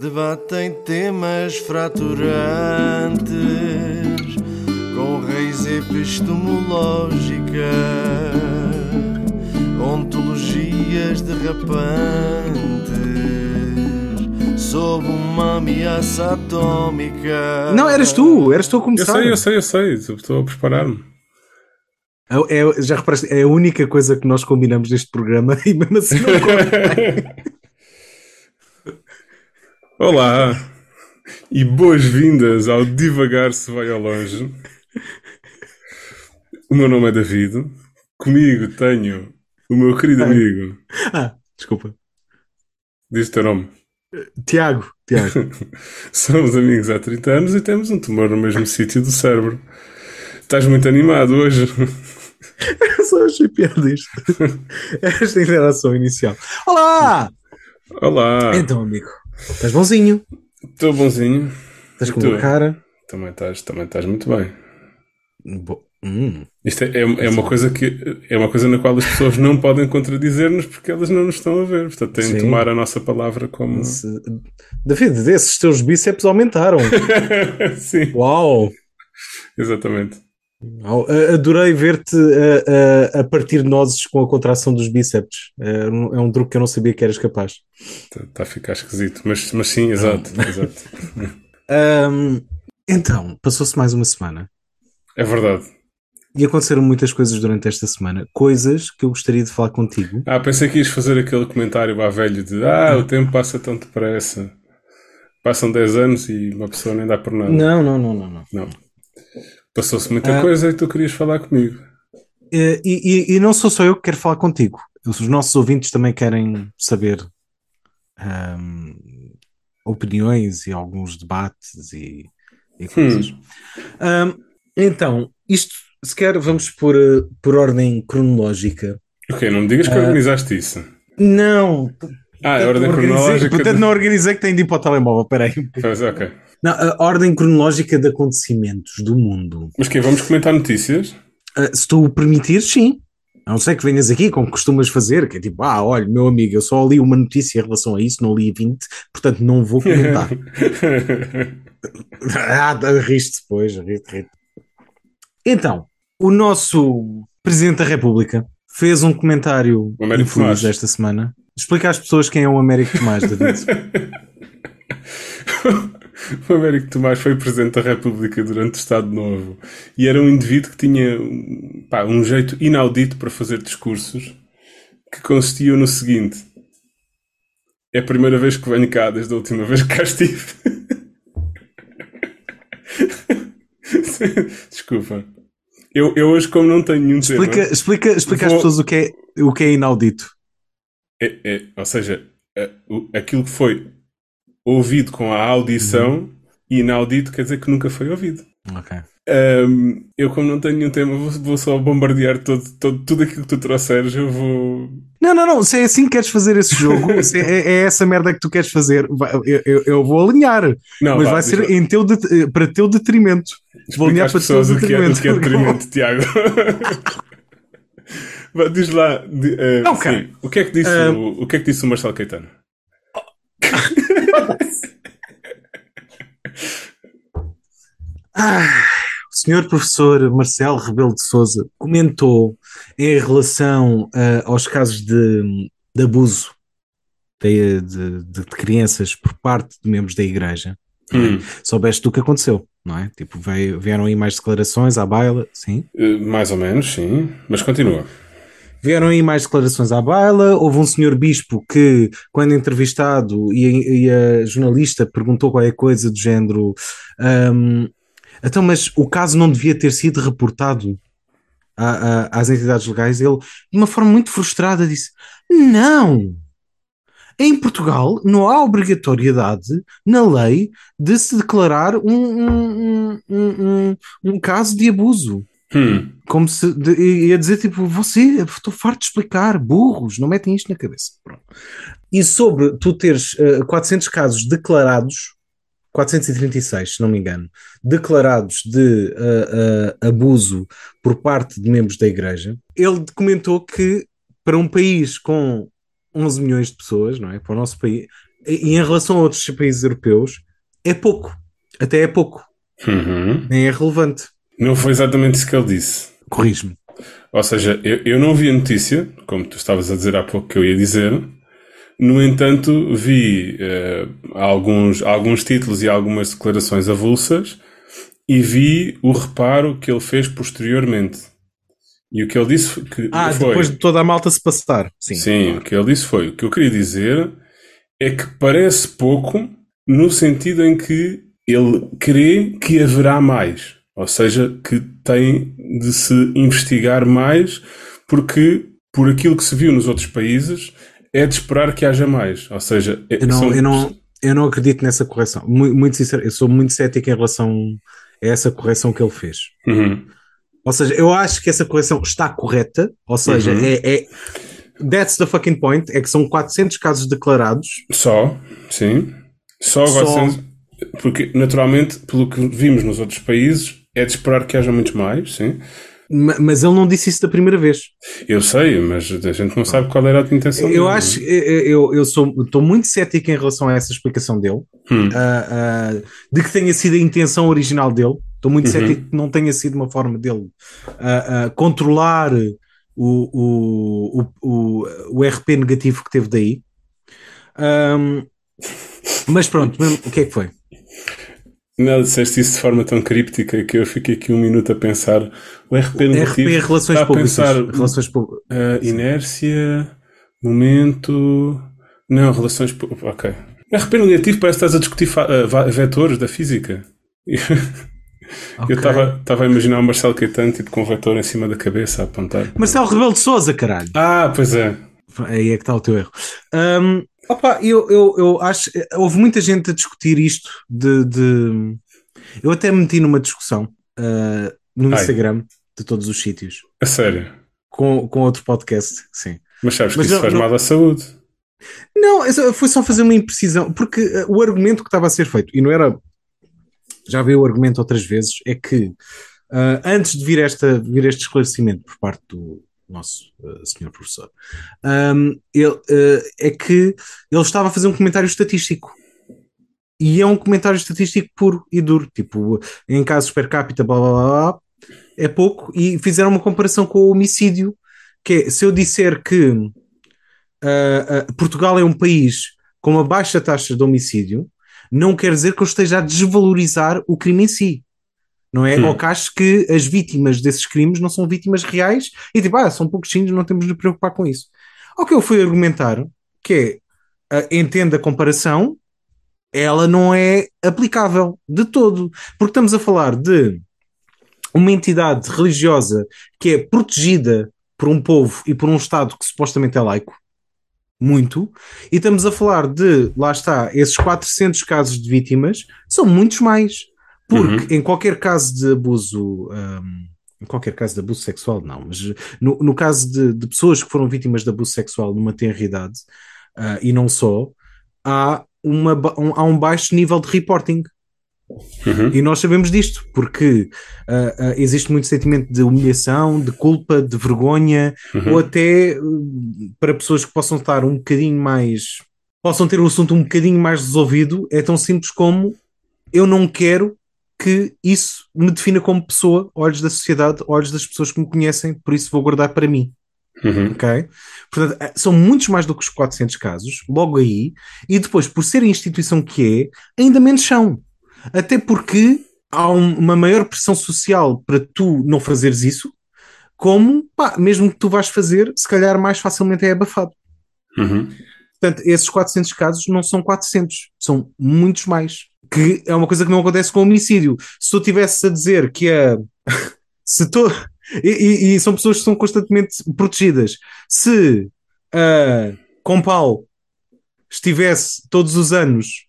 Debatem temas fraturantes com raiz epistemológica, ontologias derrapantes sob uma ameaça atómica. Não, eras tu, eras tu a Eu começar. sei, eu sei, eu sei. Estou a preparar-me. É, é- já reparaste, é a única coisa que nós combinamos neste programa e mesmo assim não. Olá e boas-vindas ao Divagar se vai ao longe. O meu nome é David. Comigo tenho o meu querido amigo. Ah, desculpa. Diz o teu nome. Tiago, Tiago. Somos amigos há 30 anos e temos um tumor no mesmo sítio do cérebro. Estás muito animado hoje. Eu só achei piada isto. Esta interação inicial. Olá! Olá. Então, amigo, estás bonzinho? Estou bonzinho. Estás com uma cara. Também estás, também estás muito bem. Bo- Hum. Isto é, é, é uma coisa que é uma coisa na qual as pessoas não podem contradizer-nos porque elas não nos estão a ver. Portanto, têm de Sim. tomar a nossa palavra como. Se- David, esses teus bíceps aumentaram. Sim, Uau! exatamente. Adorei ver-te a, a, a partir nozes com a contração dos bíceps. É um, é um truque que eu não sabia que eras capaz. Está tá a ficar esquisito. Mas, mas sim, exato, exato. Ahm, então, passou-se mais uma semana É verdade. e aconteceram muitas coisas durante esta semana. Coisas que eu gostaria de falar contigo. Ah, pensei que ias fazer aquele comentário à velho de ah, o tempo passa tão depressa. Passam 10 anos e uma pessoa nem dá por nada. Não, não, não, não. não. Não. Passou-se muita Ah. coisa e tu querias falar comigo. E, e- e não sou só eu que quero falar contigo. Os nossos ouvintes também querem saber ahm, opiniões e alguns debates e, e coisas. Ahm, então, isto, se quer, vamos por, eh, por ordem cronológica. Ok, não me digas que Ah. organizaste isso. Não, Ah, é ordem cronológica. portanto, não organizei que tem de ir para o telemóvel. Peraí. Pois, ok. Não, a ordem cronológica de acontecimentos do mundo. Mas que vamos comentar notícias? Ah, se tu o permitires, sim. A não ser que venhas aqui, como costumas fazer, que é tipo, ah, olha, meu amigo, eu só li uma notícia em relação a isso, não li 20, portanto não vou comentar. ah, riste depois, riste, riste. Então, o nosso Presidente da República fez um comentário infeliz esta semana. Explica às pessoas quem é o Américo Tomás, David. o Américo Tomás foi Presidente da República durante o Estado Novo e era um indivíduo que tinha um- pá, um jeito inaudito para fazer discursos que consistiam no seguinte: é a primeira vez que venho cá desde a última vez que cá estive. Desculpa. Eu, eu hoje, como não tenho nenhum explica tema. explica, explica às Vou- pessoas o que, é, o que é inaudito. É, é, ou seja, aquilo que foi ouvido com a audição e inaudito quer dizer que nunca foi ouvido. Ok. Ahm, eu, como não tenho nenhum tema, vou, vou só bombardear todo, todo- tudo aquilo que tu trouxeres. Eu vou. Não, não, não. Se é assim que queres fazer esse jogo, se é, é essa merda que tu queres fazer, vai- eu, eu- vou alinhar. Não, mas vá, vai ser em teu det- para teu detrimento. Vou Explica alinhar às para teu pessoas o que é, o que é detrimento. detrimento, Tiago. Diz lá. de- Não, cara. sim, o, que é que disse, Ah. o, o que é que disse o Marcelo Caetano? Ah, o senhor professor Marcelo Rebelo de Souza comentou em relação ah, aos casos de, de abuso de, de- de crianças por parte de membros da igreja. Hum, Soubeste do que aconteceu, não é? Tipo, veio- vieram aí mais declarações à baila, sim. eh, mais ou menos, sim. Mas continua. Vieram aí mais declarações à baila. Houve um senhor bispo que, quando entrevistado e, e a jornalista perguntou qualquer coisa do género, "Ahm, então, mas o caso não devia ter sido reportado a- a- às entidades legais. Ele, de uma forma muito frustrada, disse: Não! Em Portugal não há obrigatoriedade na lei de se declarar um, um, um, um, um- caso de abuso. Hum, Como se de- ia dizer, tipo, você, estou farto de explicar, burros, não metem isto na cabeça. Pronto. E sobre tu teres eh, 400 casos declarados, 436, se não me engano, declarados de eh, eh, abuso por parte de membros da igreja, ele comentou que para um país com 11 milhões de pessoas, não é? Para o nosso país, E em relação a outros países europeus, é pouco. Até é pouco. Uhum. Nem é relevante. Não foi exatamente isso que ele disse. Corrijo-me. Ou seja, eu, eu não vi a notícia, como tu estavas a dizer há pouco que eu ia dizer. No entanto, vi eh, alguns, alguns títulos e algumas declarações avulsas e vi o reparo que ele fez posteriormente. E o que ele disse que Ah, foi... depois de toda a malta se passar. Sim. Sim, o que ele disse foi: o que eu queria dizer é que parece pouco no sentido em que ele crê que haverá mais. Ou seja, que tem de se investigar mais, porque por aquilo que se viu nos outros países é de esperar que haja mais. Ou seja, é- Eu não, são- eu, não, eu não acredito nessa correção. Muito, muito sincero, eu sou muito cético em relação a essa correção que ele fez. Uhum. Ou seja, eu acho que essa correção está correta. Ou seja, Uhum. é, é. That's the fucking point. É que são 400 casos declarados. Só, sim. Só, Só. 400 Porque, naturalmente, pelo que vimos nos outros países, é de esperar que haja muitos mais, sim. Ma- Mas ele não disse isso da primeira vez. Eu sei, mas a gente não sabe qual era a intenção Eu dele, é? acho, eu, eu, eu sou, estou muito cético em relação a essa explicação dele, Hum. ah, ah, de que tenha sido a intenção original dele. Estou muito Uhum. cético que não tenha sido uma forma dele ah, controlar o, o, o, o, o RP negativo que teve daí. Ahm, mas pronto, o que é que foi? Não, disseste isso de forma tão críptica que eu fiquei aqui um minuto a pensar. O RP negativo RP Relações está a Públicas. pensar Relações Públicas. uh, inércia, momento... Não, relações... pu- Ok. RP negativo parece que estás a discutir uh, vetores da física. Eu estava a imaginar o Marcelo Caetano tipo, com um vetor em cima da cabeça a apontar. Marcelo Rebelo de Souza, caralho. Ah, pois é. Aí é que está o teu erro. Ahm, opa, eu, eu, eu acho. Houve muita gente a discutir isto de. de- eu até me meti numa discussão ah, no Ai. Instagram de todos os sítios A sério. com, com outro podcast. Sim. Mas sabes Mas que isso não- faz não- mal à saúde. Não, foi só fazer uma imprecisão, porque ah, o argumento que estava a ser feito, e não era. Já veio o argumento outras vezes, é que ah, antes de vir, esta, vir este esclarecimento por parte do nosso ah, senhor professor, ahm, ele, ah, é que ele estava a fazer um comentário estatístico. E é um comentário estatístico puro e duro, tipo, em casos per capita, blá blá blá, blá é pouco, e fizeram uma comparação com o homicídio, que é, se eu disser que ah, Portugal é um país com uma baixa taxa de homicídio, não quer dizer que eu esteja a desvalorizar o crime em si. Não é? Hum. Ou que acho que as vítimas desses crimes não são vítimas reais e tipo, ah, são pouquinhos, não temos de nos preocupar com isso. Ao que eu fui argumentar, que é, ah, entenda a comparação, ela não é aplicável de todo. Porque estamos a falar de uma entidade religiosa que é protegida por um povo e por um Estado que supostamente é laico, muito, e estamos a falar de, lá está, esses 400 casos de vítimas, são muitos mais. Porque em qualquer caso de abuso, hum, em qualquer caso de abuso sexual, não, mas no, no caso de, de pessoas que foram vítimas de abuso sexual numa tenra idade, ah, e não só, há, uma, um, há um baixo nível de reporting. Uhum. E nós sabemos disto, porque ah, ah, existe muito sentimento de humilhação, de culpa, de vergonha, Uhum. ou até hum, para pessoas que possam estar um bocadinho mais. possam ter o assunto um bocadinho mais resolvido, é tão simples como eu não quero que isso me defina como pessoa, olhos da sociedade, olhos das pessoas que me conhecem, por isso vou guardar para mim. Uhum. Ok? Portanto, eh, são muitos mais do que os 400 casos, logo aí, e depois, por ser a instituição que é, ainda menos são. Até porque há um- uma maior pressão social para tu não fazeres isso, como, pá, mesmo que tu vais fazer, se calhar mais facilmente é abafado. Uhum. Portanto, esses 400 casos não são 400, são muitos mais. Que é uma coisa que não acontece com homicídio. Se tu tivesse a dizer que a. se tu. E, e- e são pessoas que são constantemente protegidas. Se a Compal estivesse todos os anos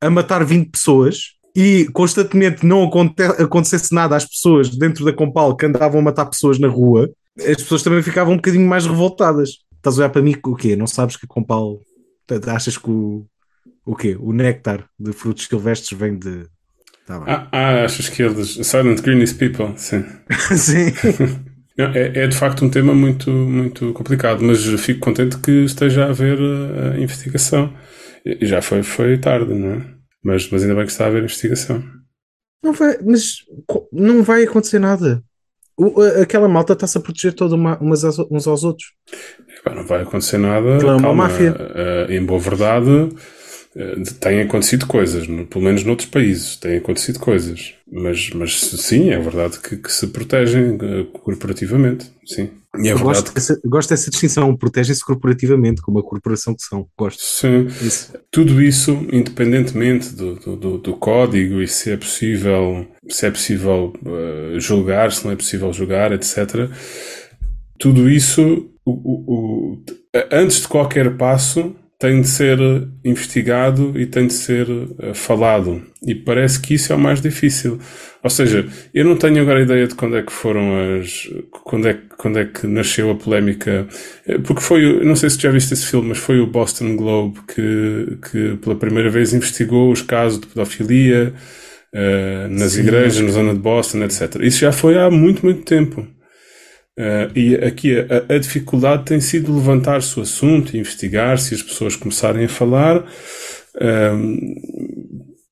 a matar 20 pessoas e constantemente não aconte- acontecesse nada às pessoas dentro da Compal que andavam a matar pessoas na rua, as pessoas também ficavam um bocadinho mais revoltadas. Estás a olhar para mim o quê? Não sabes que a Compal. Achas que o. O quê? O néctar de frutos silvestres vem de. Tá bem. Ah, ah, achas que eles. Silent Greenies People, sim. Sim. Não, é, é de facto um tema muito, muito complicado, mas fico contente que esteja a haver a investigação. E já foi, foi tarde, não é? Mas, mas ainda bem que está a haver investigação. Não vai, mas não vai acontecer nada. O- aquela malta está-se a proteger toda uma, umas aos- uns aos outros. Não vai acontecer nada. Aquilo é uma máfia. Eh, em boa verdade, eh, têm acontecido coisas, pelo menos noutros países, têm acontecido coisas. Mas, mas sim, é verdade que, que se protegem eh, corporativamente. Sim. E é Eu gosto, que. dessa, gosto dessa distinção. Protegem-se corporativamente, como a corporação que são. Gosto Sim, disso. tudo isso, independentemente do, do, do- código e se é possível, se é possível eh, julgar, se não é possível julgar, etc. Tudo isso, o- o- o- antes de qualquer passo, tem de ser investigado e tem de ser eh, falado. E parece que isso é o mais difícil. Ou seja, eu não tenho agora ideia de quando é que foram as. quando é, que- quando é que nasceu a polémica. Eh, Porque foi, o- não sei se tu já viste esse filme, mas foi o Boston Globe que, que pela primeira vez investigou os casos de pedofilia eh, nas Sim. igrejas, na zona de Boston, etc. Isso já foi há muito, muito tempo. Uh, e aqui a, a dificuldade tem sido levantar-se o assunto, investigar, se as pessoas começarem a falar, um,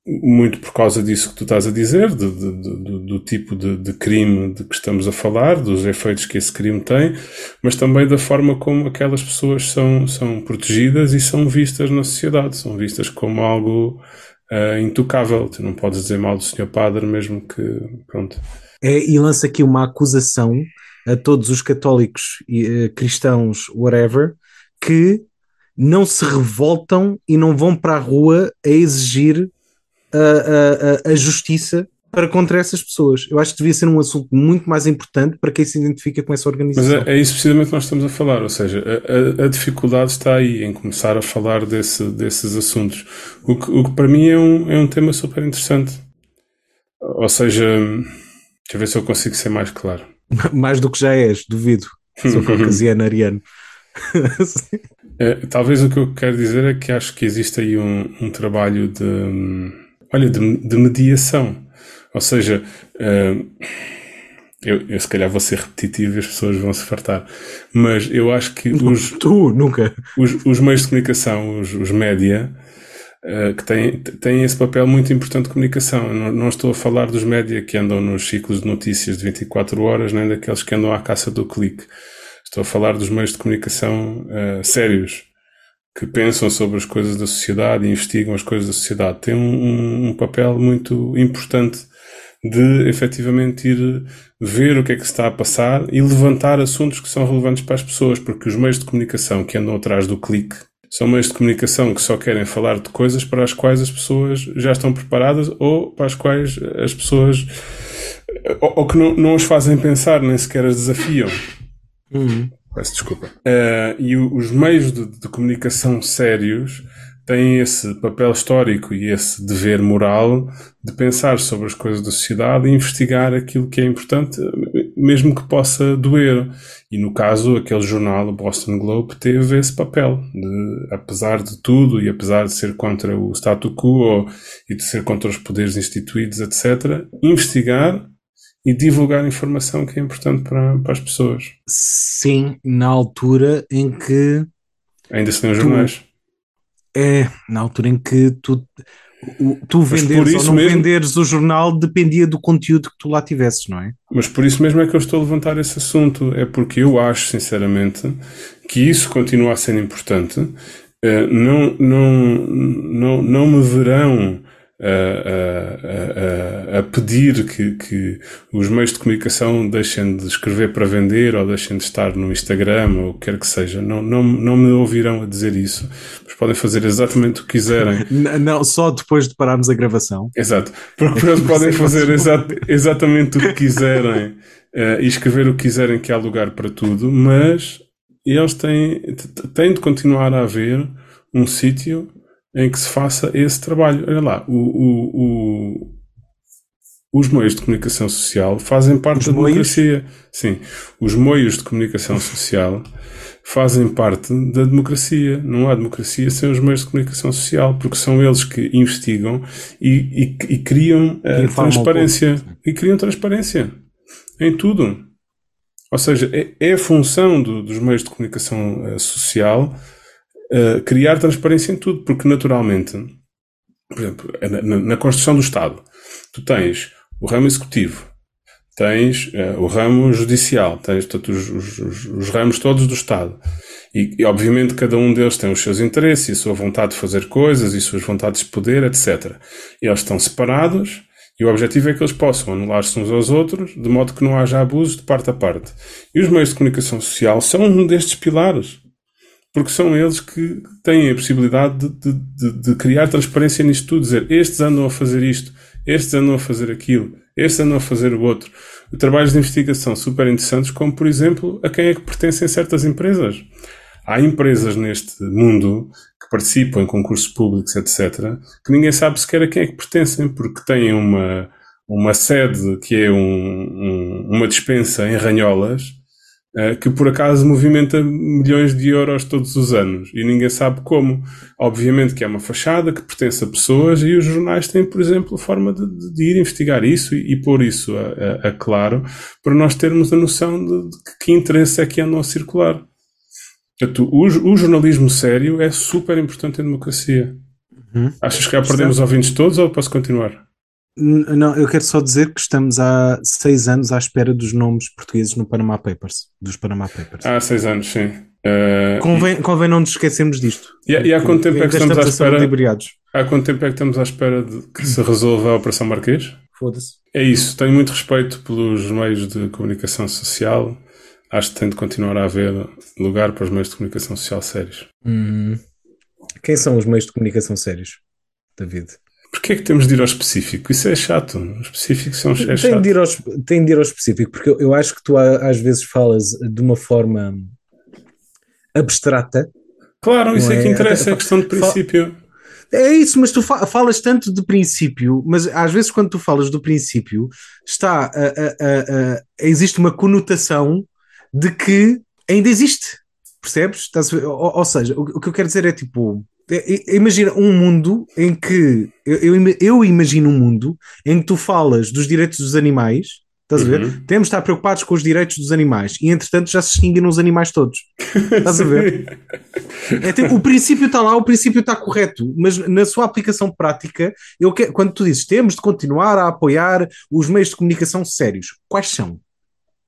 muito por causa disso que tu estás a dizer, de- de- do, do tipo de, de crime de que estamos a falar, dos efeitos que esse crime tem, mas também da forma como aquelas pessoas são, são protegidas e são vistas na sociedade, são vistas como algo uh, intocável. Tu não podes dizer mal do senhor padre, mesmo que, pronto. É, e lança aqui uma acusação a todos os católicos e eh, cristãos, whatever, que não se revoltam e não vão para a rua a exigir a, a, a, justiça para contra essas pessoas. Eu acho que devia ser um assunto muito mais importante para quem se identifica com essa Mas organização. é, é isso precisamente que nós estamos a falar, ou seja, a, a- a dificuldade está aí em começar a falar desse, desses assuntos, o que, o que para mim é um, é um tema super interessante. Ou seja, deixa eu ver se eu consigo ser mais claro. Mais do que já és, duvido. Sou caucasiano ariano. É, talvez o que eu quero dizer é que acho que existe aí um, um trabalho de, olha, de, de mediação. Ou seja, hum, eu, eu se calhar vou ser repetitivo e as pessoas vão se fartar, mas eu acho que os, tu, nunca. os, os meios de comunicação, os, os média, eh, que têm, têm esse papel muito importante de comunicação. Não, não estou a falar dos média que andam nos ciclos de notícias de 24 horas, nem daqueles que andam à caça do clique. Estou a falar dos meios de comunicação eh, sérios, que pensam sobre as coisas da sociedade e investigam as coisas da sociedade. Têm um- um papel muito importante de efetivamente ir ver o que é que se está a passar e levantar assuntos que são relevantes para as pessoas, porque os meios de comunicação que andam atrás do clique são meios de comunicação que só querem falar de coisas para as quais as pessoas já estão preparadas ou para as quais as pessoas ou, ou que não, não as fazem pensar, nem sequer as desafiam. Uhum. Peço desculpa. Eh, e os meios de, de comunicação sérios têm esse papel histórico e esse dever moral de pensar sobre as coisas da sociedade e investigar aquilo que é importante, mesmo que possa doer. E no caso, aquele jornal, o Boston Globe, teve esse papel de, apesar de tudo e apesar de ser contra o statu quo e de ser contra os poderes instituídos, etc., investigar e divulgar informação que é importante para, para as pessoas. Sim, na altura em que Ainda se lêem os jornais. é, na altura em que tu, o- tu venderes ou não mesmo- venderes o jornal dependia do conteúdo que tu lá tivesses, não é? Mas por isso mesmo é que eu estou a levantar esse assunto. É porque eu acho, sinceramente, que isso continua a ser importante. Eh, não, não, não, não me verão a, a- a- pedir que, que os meios de comunicação deixem de escrever para vender ou deixem de estar no Instagram ou o que quer que seja. Não, não, não me ouvirão a dizer isso. Mas podem fazer exatamente o que quiserem. Não, só depois de pararmos a gravação. Exato. Porque eles podem fazer exa- exatamente o que quiserem eh, e escrever o que quiserem, que há lugar para tudo, mas eles têm, têm de continuar a haver um sítio em que se faça esse trabalho. Olha lá, o, o- o- os meios de comunicação social fazem parte Os da democracia. Sim, os meios de comunicação social fazem parte da democracia. Não há democracia sem os meios de comunicação social, porque são eles que investigam e, e- e criam eh, informam o transparência. E criam transparência em tudo. Ou seja, é, é a função do- dos meios de comunicação eh, social uh, criar transparência em tudo, porque naturalmente, por exemplo, na, na, construção do Estado, tu tens o ramo executivo, tens uh, o ramo judicial, tens portanto, os, os, os, ramos todos do Estado. E, e, obviamente cada um deles tem os seus interesses e a sua vontade de fazer coisas e suas vontades de poder, etc. E eles estão separados e o objetivo é que eles possam anular-se uns aos outros, de modo que não haja abusos de parte a parte. E os meios de comunicação social são um destes pilares. Porque são eles que têm a possibilidade de, de, de criar transparência nisto tudo, dizer estes andam a fazer isto, estes andam a fazer aquilo, estes andam a fazer o outro. Trabalhos de investigação super interessantes, como por exemplo, a quem é que pertencem certas empresas. Há empresas neste mundo participam em concursos públicos, etc., que ninguém sabe sequer a quem é que pertencem, porque têm uma, uma sede que é um, um, uma dispensa em ranholas, uh, que por acaso movimenta milhões de euros todos os anos e ninguém sabe como. Obviamente que é uma fachada que pertence a pessoas e os jornais têm, por exemplo, forma de, de ir investigar isso e, e pôr isso a, a, a, claro para nós termos a noção de, de que interesse é que andam a circular. Portanto, o, o, jornalismo sério é super importante em democracia. Uhum. Achas que já perdemos os ouvintes todos ou posso continuar? Não, eu quero só dizer que estamos há seis anos à espera dos nomes portugueses no Panama Papers, dos Panama Papers. Há seis anos, sim. Uh, convém, e... convém não nos esquecermos disto. E, e há quanto tempo é que estamos à espera? Há quanto tempo é que estamos à espera de que se resolva a Operação Marquês? Foda-se. É isso, tenho muito respeito pelos meios de comunicação social acho que tem de continuar a haver lugar para os meios de comunicação social sérios. Hum. Quem são os meios de comunicação sérios, David? Porquê é que temos de ir ao específico? Isso é chato. Os específicos são é tem, de ir ao, tem de ir ao específico, porque eu, eu acho que tu às vezes falas de uma forma abstrata. Claro, isso é, é que interessa, é a questão de princípio. É isso, mas tu falas tanto de princípio, mas às vezes quando tu falas do princípio, está a, a, a, existe uma conotação de que ainda existe. Percebes? Ou, ou, seja, o, o, que eu quero dizer é tipo. É, imagina um mundo em que. Eu, eu, eu, imagino um mundo em que tu falas dos direitos dos animais. Estás uhum. a ver? Uhum. Temos de estar preocupados com os direitos dos animais e entretanto já se extinguiram os animais todos. Estás a ver? é, tipo, o princípio está lá, o princípio está correto, mas na sua aplicação prática, eu que, quando tu dizes temos de continuar a apoiar os meios de comunicação sérios, quais são?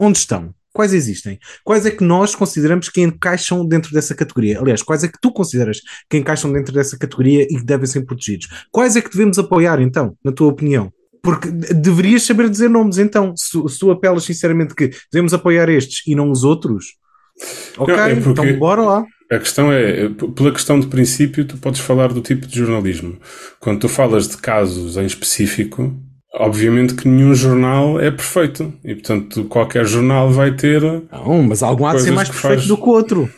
Onde estão? Quais existem? Quais é que nós consideramos que encaixam dentro dessa categoria? Aliás, quais é que tu consideras que encaixam dentro dessa categoria e que devem ser protegidos? Quais é que devemos apoiar, então, na tua opinião? Porque deverias saber dizer nomes, então. Se, se tu apelas sinceramente que devemos apoiar estes e não os outros, ok, não, é então bora lá. A questão é, pela questão de princípio, tu podes falar do tipo de jornalismo. Quando tu falas de casos em específico, Obviamente que nenhum jornal é perfeito e, portanto, qualquer jornal vai ter. Não, mas algum há de ser mais perfeito faz... do que o outro.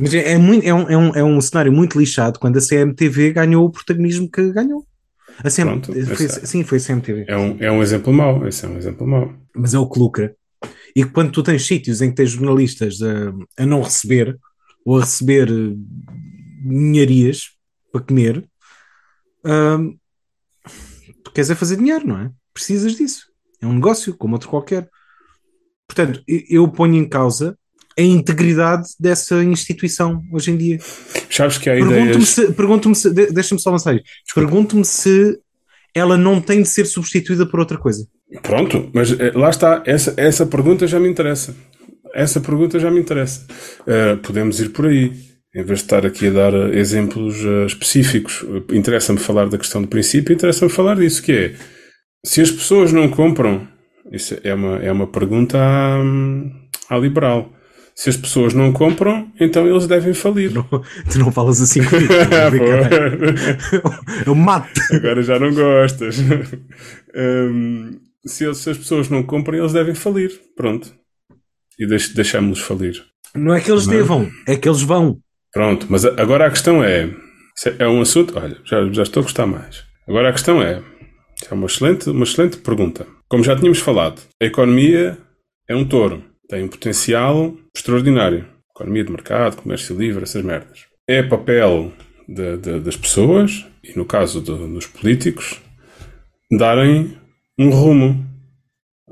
Mas é, é, muito, é, um, é, um, é um cenário muito lixado quando a CMTV ganhou o protagonismo que ganhou. A CM... Pronto, foi, é, sim, foi a CMTV. É um, é um exemplo mau. Esse é um exemplo mau. Mas é o que lucra. E quando tu tens sítios em que tens jornalistas a, a não receber ou a receber ninharias para comer, hum, queres é fazer dinheiro, não é? Precisas disso. É um negócio, como outro qualquer. Portanto, eu ponho em causa a integridade dessa instituição hoje em dia. Sabes que há pergunto-me. Se, pergunto-me se, deixa-me só avançar Pergunto-me se ela não tem de ser substituída por outra coisa. Pronto, mas eh, lá está, essa, essa pergunta já me interessa. Essa pergunta já me interessa. Uh, podemos ir por aí em vez de estar aqui a dar eh, exemplos uh, específicos, interessa-me falar da questão do princípio, interessa-me falar disso, que é, se as pessoas não compram, isso é uma, é uma pergunta à, à liberal. Se as pessoas não compram, então eles devem falir. Não, tu não falas assim comigo. Eu mato. Agora já não gostas. Um, se, se, as pessoas não compram, eles devem falir. Pronto. E deix, deixamos-los falir. Não é que eles não. É? devam, é que eles vão. Pronto, mas agora a questão é: é um assunto. Olha, já, já estou a gostar mais. Agora a questão é: é uma excelente, uma excelente pergunta. Como já tínhamos falado, a economia é um touro, tem um potencial extraordinário. Economia de mercado, comércio livre, essas merdas. É papel de, de, das pessoas, e no caso de, dos políticos, darem um rumo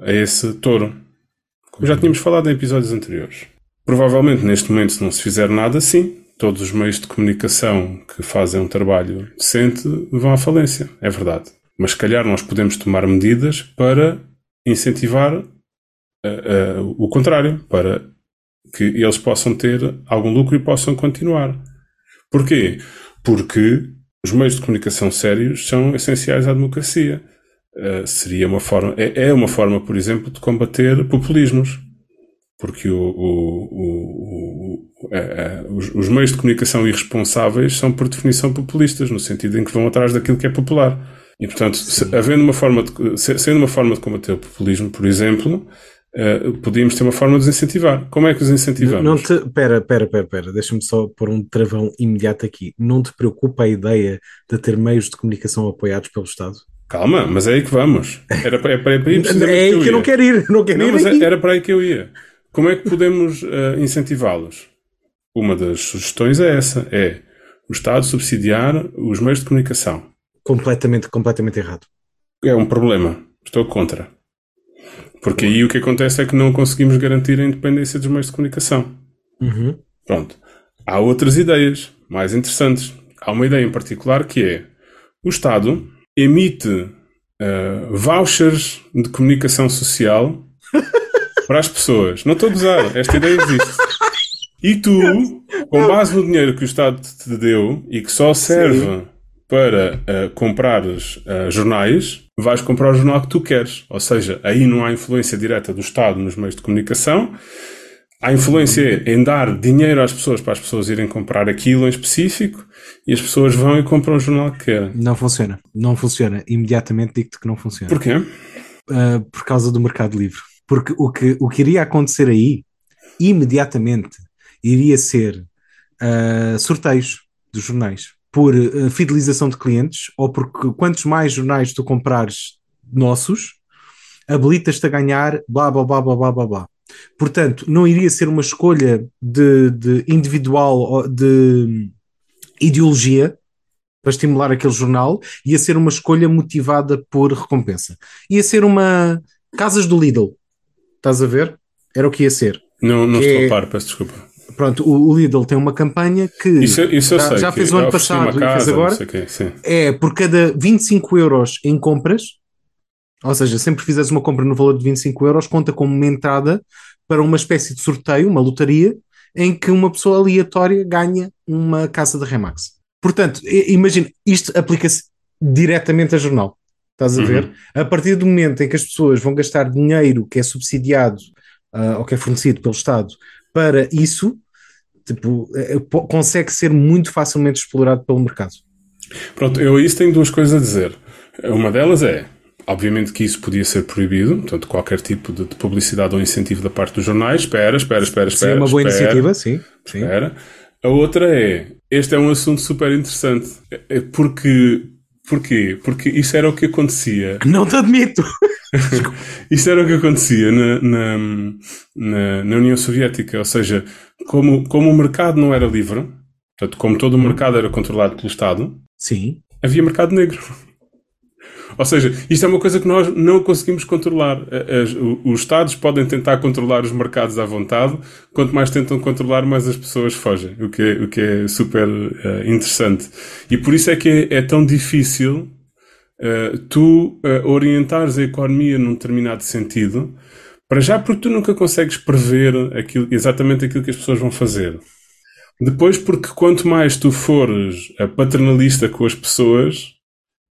a esse touro. Como já tínhamos falado em episódios anteriores. Provavelmente neste momento, se não se fizer nada, sim, todos os meios de comunicação que fazem um trabalho decente vão à falência. É verdade. Mas se calhar nós podemos tomar medidas para incentivar uh, uh, o contrário, para que eles possam ter algum lucro e possam continuar. Porquê? Porque os meios de comunicação sérios são essenciais à democracia. Uh, seria uma forma, é, é, uma forma, por exemplo, de combater populismos. Porque o, o, o, os, os, meios de comunicação irresponsáveis são, por definição, populistas, no sentido em que vão atrás daquilo que é popular. E, portanto, se, havendo uma forma de, sendo uma forma de combater o populismo, por exemplo, uh, podíamos ter uma forma de os incentivar. Como é que os incentivamos? Não te, pera, pera, pera, pera. deixa-me só pôr um travão imediato aqui. Não te preocupa a ideia de ter meios de comunicação apoiados pelo Estado? Calma, mas é aí que vamos. Era para, é para, para aí É aí que, eu, não quero ir. Não quero não, ir mas é, era para aí que eu ia. Como é que podemos uh, incentivá-los? Uma das sugestões é essa, é o Estado subsidiar os meios de comunicação. Completamente, completamente errado. É um problema. Estou contra. Porque aí o que acontece é que não conseguimos garantir a independência dos meios de comunicação. Uhum. Pronto. Há outras ideias mais interessantes. Há uma ideia em particular que é o Estado emite uh, vouchers de comunicação social para as pessoas. Não estou a gozar, esta ideia existe. E tu, com base no dinheiro que o Estado te deu e que só serve Sim. para uh, comprares uh, jornais, vais comprar o jornal que tu queres. Ou seja, aí não há influência direta do Estado nos meios de comunicação. Há influência em dar dinheiro às pessoas para as pessoas irem comprar aquilo em específico e as pessoas vão e compram o jornal que querem. Não funciona. Não funciona. Imediatamente digo-te que não funciona. Porquê? Uh, por causa do mercado livre. Porque o que, o que iria acontecer aí, imediatamente, iria ser uh, sorteios dos jornais por uh, fidelização de clientes ou porque quantos mais jornais tu comprares nossos, habilitas-te a ganhar blá blá blá blá blá blá blá. Portanto, não iria ser uma escolha de, de individual, de ideologia para estimular aquele jornal, ia ser uma escolha motivada por recompensa. Ia ser uma Casas do Lidl. Estás a ver? Era o que ia ser. Não, não estou é... a par, peço desculpa. Pronto, o, Lidl tem uma campanha que isso, isso já, já fez o ano passado casa, e fez agora. Quê, é por cada 25 euros em compras, ou seja, sempre fizeres uma compra no valor de 25 euros, conta como uma entrada para uma espécie de sorteio, uma lotaria, em que uma pessoa aleatória ganha uma casa de Remax. Portanto, imagina, isto aplica-se diretamente a jornal. Estás a ver? Uhum. A partir do momento em que as pessoas vão gastar dinheiro que é subsidiado uh, ou que é fornecido pelo Estado para isso, tipo, é, é, consegue ser muito facilmente explorado pelo mercado. Pronto, eu isso tenho duas coisas a dizer. Uma delas é, obviamente que isso podia ser proibido, portanto, qualquer tipo de, de publicidade ou incentivo da parte dos jornais. Espera, espera, espera, espera. Sim, uma boa espera, iniciativa, sim. sim. Espera. A outra é, este é um assunto super interessante, é porque Porquê? Porque isso era o que acontecia. Não te admito! isso era o que acontecia na, na, na, na, União Soviética. Ou seja, como, como o mercado não era livre, portanto, como todo o mercado era controlado pelo Estado, Sim. havia mercado negro. Ou seja, isto é uma coisa que nós não conseguimos controlar. os Estados podem tentar controlar os mercados à vontade, quanto mais tentam controlar, mais as pessoas fogem, o que é, o que é super uh, interessante. E por isso é que é, é tão difícil uh, tu uh, orientares a economia num determinado sentido, para já porque tu nunca consegues prever aquilo, exatamente aquilo que as pessoas vão fazer. Depois, porque quanto mais tu fores paternalista com as pessoas,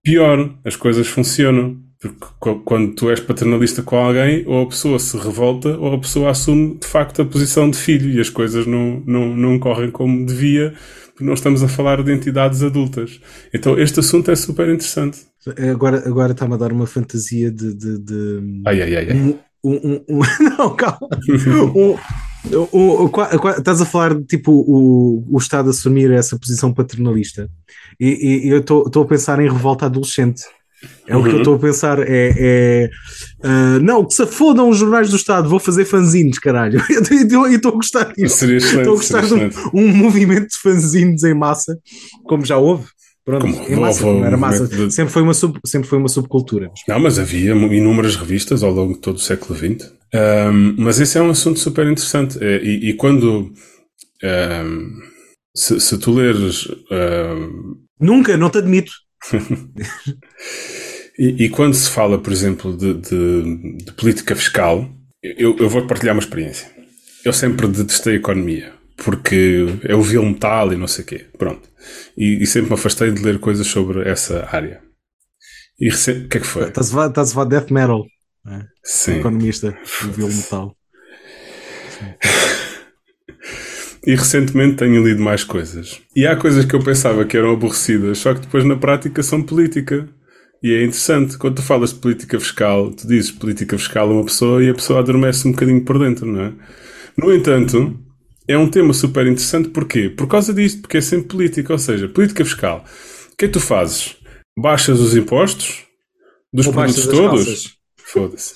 pior, as coisas funcionam. Porque quando tu és paternalista com alguém, ou a pessoa se revolta, ou a pessoa assume de facto a posição de filho e as coisas não, não, não correm como devia, porque nós estamos a falar de entidades adultas. Então este assunto é super interessante. Agora, agora está-me a dar uma fantasia de. de, de... Ai, ai, ai. ai. Um, um, um, não, calma. um, o, o, o, estás a falar de tipo o, o Estado assumir essa posição paternalista e, e eu estou a pensar em revolta adolescente. É uhum. o que eu estou a pensar. É, é uh, não, que se fodam os jornais do Estado, vou fazer fanzines, caralho. Eu estou a gostar disso. Estou a gostar de um, um, movimento de fanzines em massa, como já houve. Pronto, Como, em massa, não era massa. De... Sempre, foi uma sub, sempre foi uma subcultura. Não, mas havia inúmeras revistas ao longo de todo o século XX. Um, mas esse é um assunto super interessante. É, e, e quando. Um, se, se tu leres. Uh, Nunca, não te admito. e, e, quando se fala, por exemplo, de, de, de política fiscal, eu, eu vou partilhar uma experiência. Eu sempre detestei a economia, porque é o vil metal e não sei o quê. Pronto. E, e, sempre me afastei de ler coisas sobre essa área. E o que é que foi? Estás a falar death metal. É. Sim. economista, o vil metal. E recentemente tenho lido mais coisas. E há coisas que eu pensava que eram aborrecidas, só que depois na prática são política. E é interessante, quando tu falas de política fiscal, tu dizes política fiscal a uma pessoa e a pessoa adormece um bocadinho por dentro, não é? No entanto, é um tema super interessante, porquê? Por causa disto, porque é sempre política, ou seja, política fiscal. O que é que tu fazes? Baixas os impostos dos Ou produtos todos? Foda-se.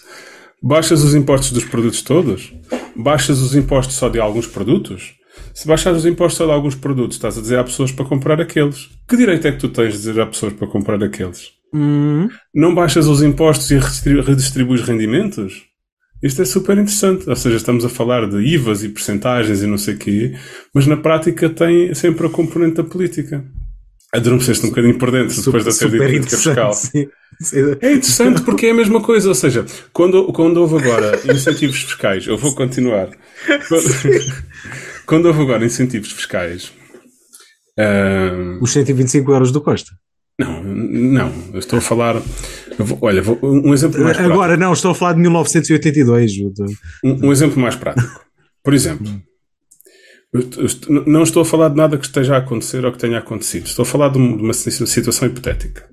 Baixas os impostos dos produtos todos? Baixas os impostos só de alguns produtos? Se baixares os impostos só de alguns produtos, estás a dizer a pessoas para comprar aqueles. Que direito é que tu tens de dizer a pessoas para comprar aqueles? Hum. Não baixas os impostos e redistribuis rendimentos? Isto é super interessante. Ou seja, estamos a falar de IVAs e percentagens e não sei o quê, mas na prática tem sempre a componente da política. Adormeceste um bocadinho por dentro depois de ter dito política fiscal. Sim. É interessante porque é a mesma coisa, ou seja, quando, quando houve agora incentivos fiscais, eu vou continuar. Quando, quando houve agora incentivos fiscais. Uh, Os 125 euros do Costa. Não, não, eu estou a falar. Vou, olha, vou, um exemplo mais prático. Agora não, estou a falar de 1982. Um, um exemplo mais prático. Por exemplo, eu, não estou a falar de nada que esteja a acontecer ou que tenha acontecido. Estou a falar de uma, situação hipotética.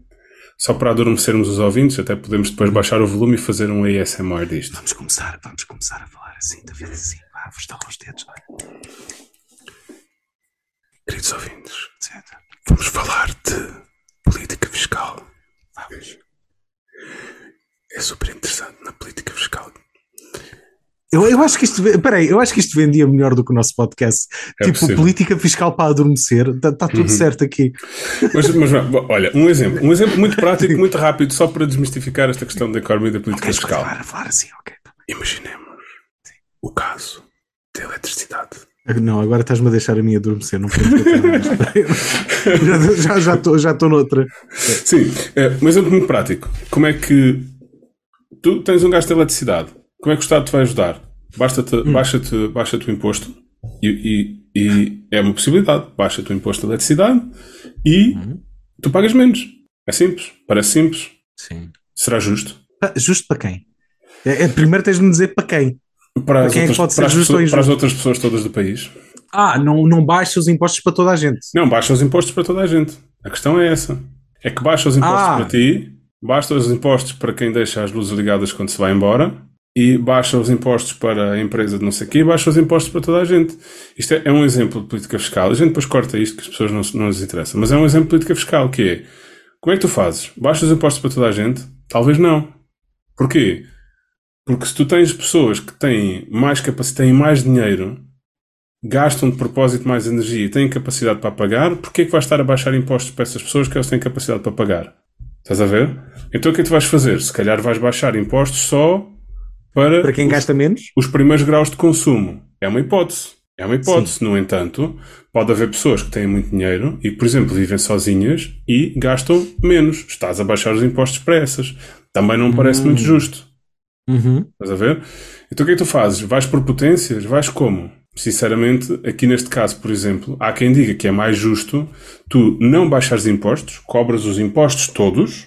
Só para adormecermos os ouvintes, até podemos depois baixar o volume e fazer um ASMR disto. Vamos começar, vamos começar a falar assim, da vida assim. Vá, vou estalar os dedos. Queridos ouvintes, certo. vamos falar de política fiscal. Vamos. É super interessante na política fiscal. Eu, eu acho que isto, peraí, eu acho que isto vendia melhor do que o nosso podcast. É tipo, possível. política fiscal para adormecer, está tá tudo uhum. certo aqui. Mas, mas, olha, um exemplo, um exemplo muito prático, muito rápido, só para desmistificar esta questão da economia e da política okay, fiscal. Falar, falar assim, ok. Imaginemos Sim. o caso da eletricidade. Não, agora estás-me a deixar a mim adormecer, não já já estou já já noutra. Sim, é, um exemplo muito prático. Como é que tu tens um gasto de eletricidade? Como é que o Estado te vai ajudar? Basta-te, hum. baixa-te, baixa-te o imposto e, e, e, é uma possibilidade. Baixa-te o imposto de eletricidade e hum. tu pagas menos. É simples, parece simples. Sim. Será justo? Justo para quem? É, é, primeiro tens de me dizer para quem. Para, as, outras, para, as pessoas, para as outras pessoas todas do país. Ah, não, não baixa os impostos para toda a gente. Não, baixa os impostos para toda a gente. A questão é essa. É que baixa os impostos ah. para ti, baixa os impostos para quem deixa as luzes ligadas quando se vai embora e baixa os impostos para a empresa de não sei o quê e baixa os impostos para toda a gente. Isto é, é, um exemplo de política fiscal. A gente depois corta isto que as pessoas não, não lhes interessam. Mas é um exemplo de política fiscal que é como é que tu fazes? Baixas os impostos para toda a gente? Talvez não. Porquê? Porque se tu tens pessoas que têm mais capacidade, têm mais dinheiro, gastam de propósito mais energia e têm capacidade para pagar, porquê é que vais estar a baixar impostos para essas pessoas que elas têm capacidade para pagar? Estás a ver? Então o que é que tu vais fazer? Se calhar vais baixar impostos só para, para quem os, gasta menos? Os primeiros graus de consumo. É uma hipótese. É uma hipótese. Sim. No entanto, pode haver pessoas que têm muito dinheiro e, por exemplo, vivem sozinhas e gastam menos. Estás a baixar os impostos para essas. Também não me parece hum. muito justo. Uhum. Estás a ver? Então o que é que tu fazes? Vais por potências? Vais como? Sinceramente, aqui neste caso, por exemplo, há quem diga que é mais justo tu não baixares impostos, cobras os impostos todos,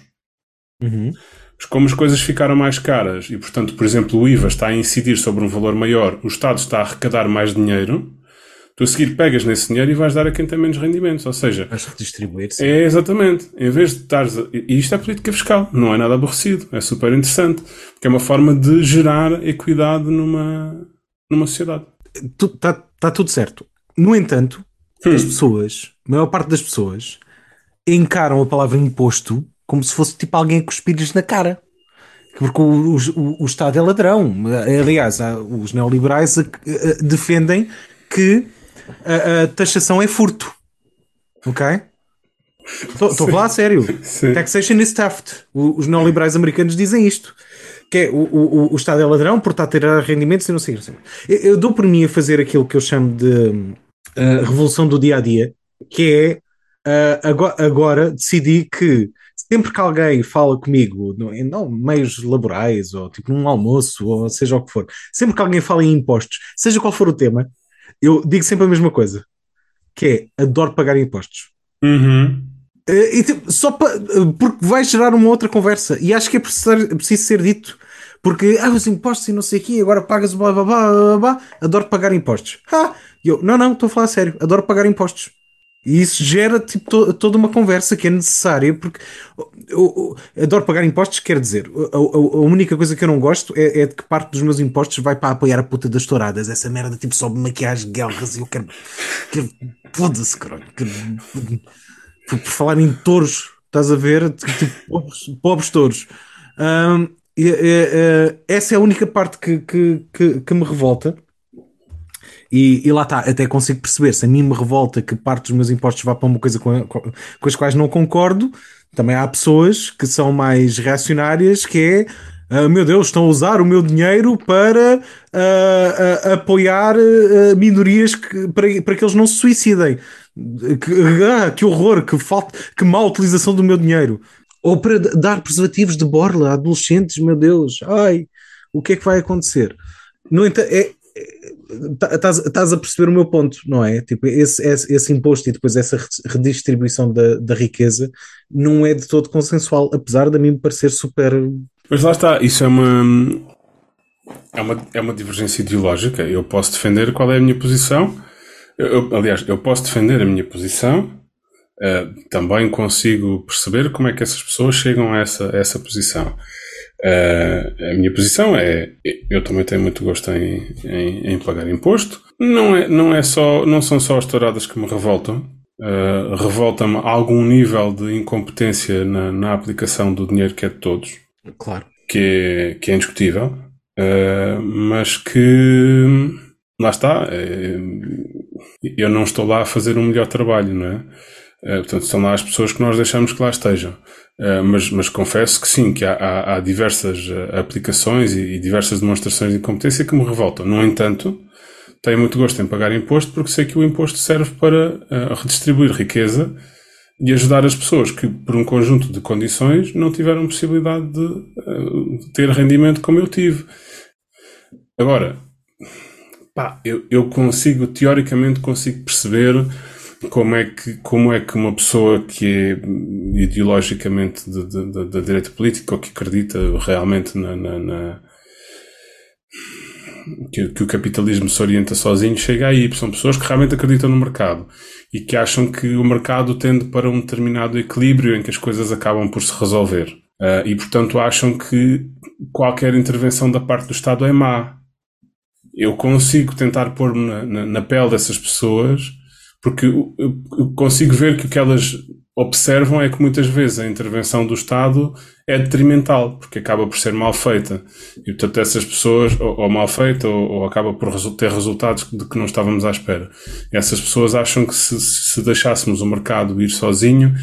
uhum. Mas como as coisas ficaram mais caras e, portanto, por exemplo, o IVA está a incidir sobre um valor maior, o Estado está a arrecadar mais dinheiro, Tu a seguir pegas nesse dinheiro e vais dar a quem tem menos rendimentos. Ou seja, vais redistribuir. -se. É exatamente. Em vez de estares. A, e isto é política fiscal, não é nada aborrecido, é super interessante. Porque é uma forma de gerar equidade numa, numa sociedade. Está tá tudo certo. No entanto, hum. as pessoas, a maior parte das pessoas, encaram a palavra imposto como se fosse tipo alguém a cuspir-lhes na cara. Porque o, o, o Estado é ladrão. Aliás, os neoliberais defendem que a, a taxação é furto. Ok? Estou a falar a sério. Sim. Taxation is theft. Os neoliberais americanos dizem isto. Que é o, o, o Estado é ladrão por estar a ter rendimentos e não sei. Eu, eu dou por mim a fazer aquilo que eu chamo de a revolução do dia a dia, que é uh, agora, agora decidi que sempre que alguém fala comigo, em não, meios laborais, ou tipo num almoço, ou seja o que for, sempre que alguém fala em impostos, seja qual for o tema, eu digo sempre a mesma coisa, que é adoro pagar impostos. Uhum. Uh, e, tipo, só pa, uh, porque vai gerar uma outra conversa, e acho que é preciso, preciso ser dito. Porque, ah, os impostos e não sei o quê, agora pagas blá blá blá blá blá, adoro pagar impostos. Ah, eu, não, não, estou a falar sério, adoro pagar impostos. E isso gera tipo, to toda uma conversa que é necessária, porque eu, eu, adoro pagar impostos, quer dizer, a, a, a, única coisa que eu não gosto é, é, de que parte dos meus impostos vai para apoiar a puta das touradas. Essa merda tipo sobe maquiagem, guerras e eu quero. quero Foda-se, caralho. Por, por, falar em touros, estás a ver? Tipo, pobres, pobres touros. Um, e, e, essa é a única parte que, que, que, que me revolta. E, e, lá está, até consigo perceber. Se a mim me revolta que parte dos meus impostos vá para uma coisa com, com, com as quais não concordo, também há pessoas que são mais reacionárias que é. Uh, meu Deus, estão a usar o meu dinheiro para uh, uh, apoiar minorias que, para, para que eles não se suicidem. Que, que horror, que falta, que má utilização do meu dinheiro. Ou para dar preservativos de borla a adolescentes, meu Deus, ai, o que é que vai acontecer? No entanto, é, estás a perceber o meu ponto, não é? Tipo, esse, esse, esse imposto e depois essa redistribuição da, da, riqueza não é de todo consensual, apesar de a mim parecer super. Mas lá está, isso é uma, é uma, é uma divergência ideológica. Eu posso defender qual é a minha posição. Eu, eu, aliás, eu posso defender a minha posição. Uh, também consigo perceber como é que essas pessoas chegam a essa, a essa posição. Uh, a minha posição é, eu também tenho muito gosto em, em, em, pagar imposto. Não, é, não, é só, não são só as touradas que me revoltam. Uh, Revolta-me algum nível de incompetência na, na, aplicação do dinheiro que é de todos. Claro. Que é, que é indiscutível. Uh, mas que, lá está, eu não estou lá a fazer um melhor trabalho, não é? portanto, são lá as pessoas que nós deixamos que lá estejam. Uh, mas, mas, confesso que sim, que há, há, há diversas uh, aplicações e, e, diversas demonstrações de incompetência que me revoltam. No entanto, tenho muito gosto em pagar imposto porque sei que o imposto serve para uh, redistribuir riqueza e ajudar as pessoas que, por um conjunto de condições, não tiveram possibilidade de, de ter rendimento como eu tive. Agora, pá, eu, eu consigo, teoricamente, consigo perceber como é que, como é que uma pessoa que é ideologicamente da direita política ou que acredita realmente na, na, na que, que, o capitalismo se orienta sozinho chega aí. São pessoas que realmente acreditam no mercado e que acham que o mercado tende para um determinado equilíbrio em que as coisas acabam por se resolver. Uh, e, portanto, acham que qualquer intervenção da parte do Estado é má. Eu consigo tentar pôr-me na, na, na pele dessas pessoas porque eu consigo ver que o que elas observam é que muitas vezes a intervenção do Estado é detrimental, porque acaba por ser mal feita. E portanto essas pessoas, ou, ou mal feita, ou, ou, acaba por ter resultados de que não estávamos à espera. E essas pessoas acham que se, se deixássemos o mercado ir sozinho,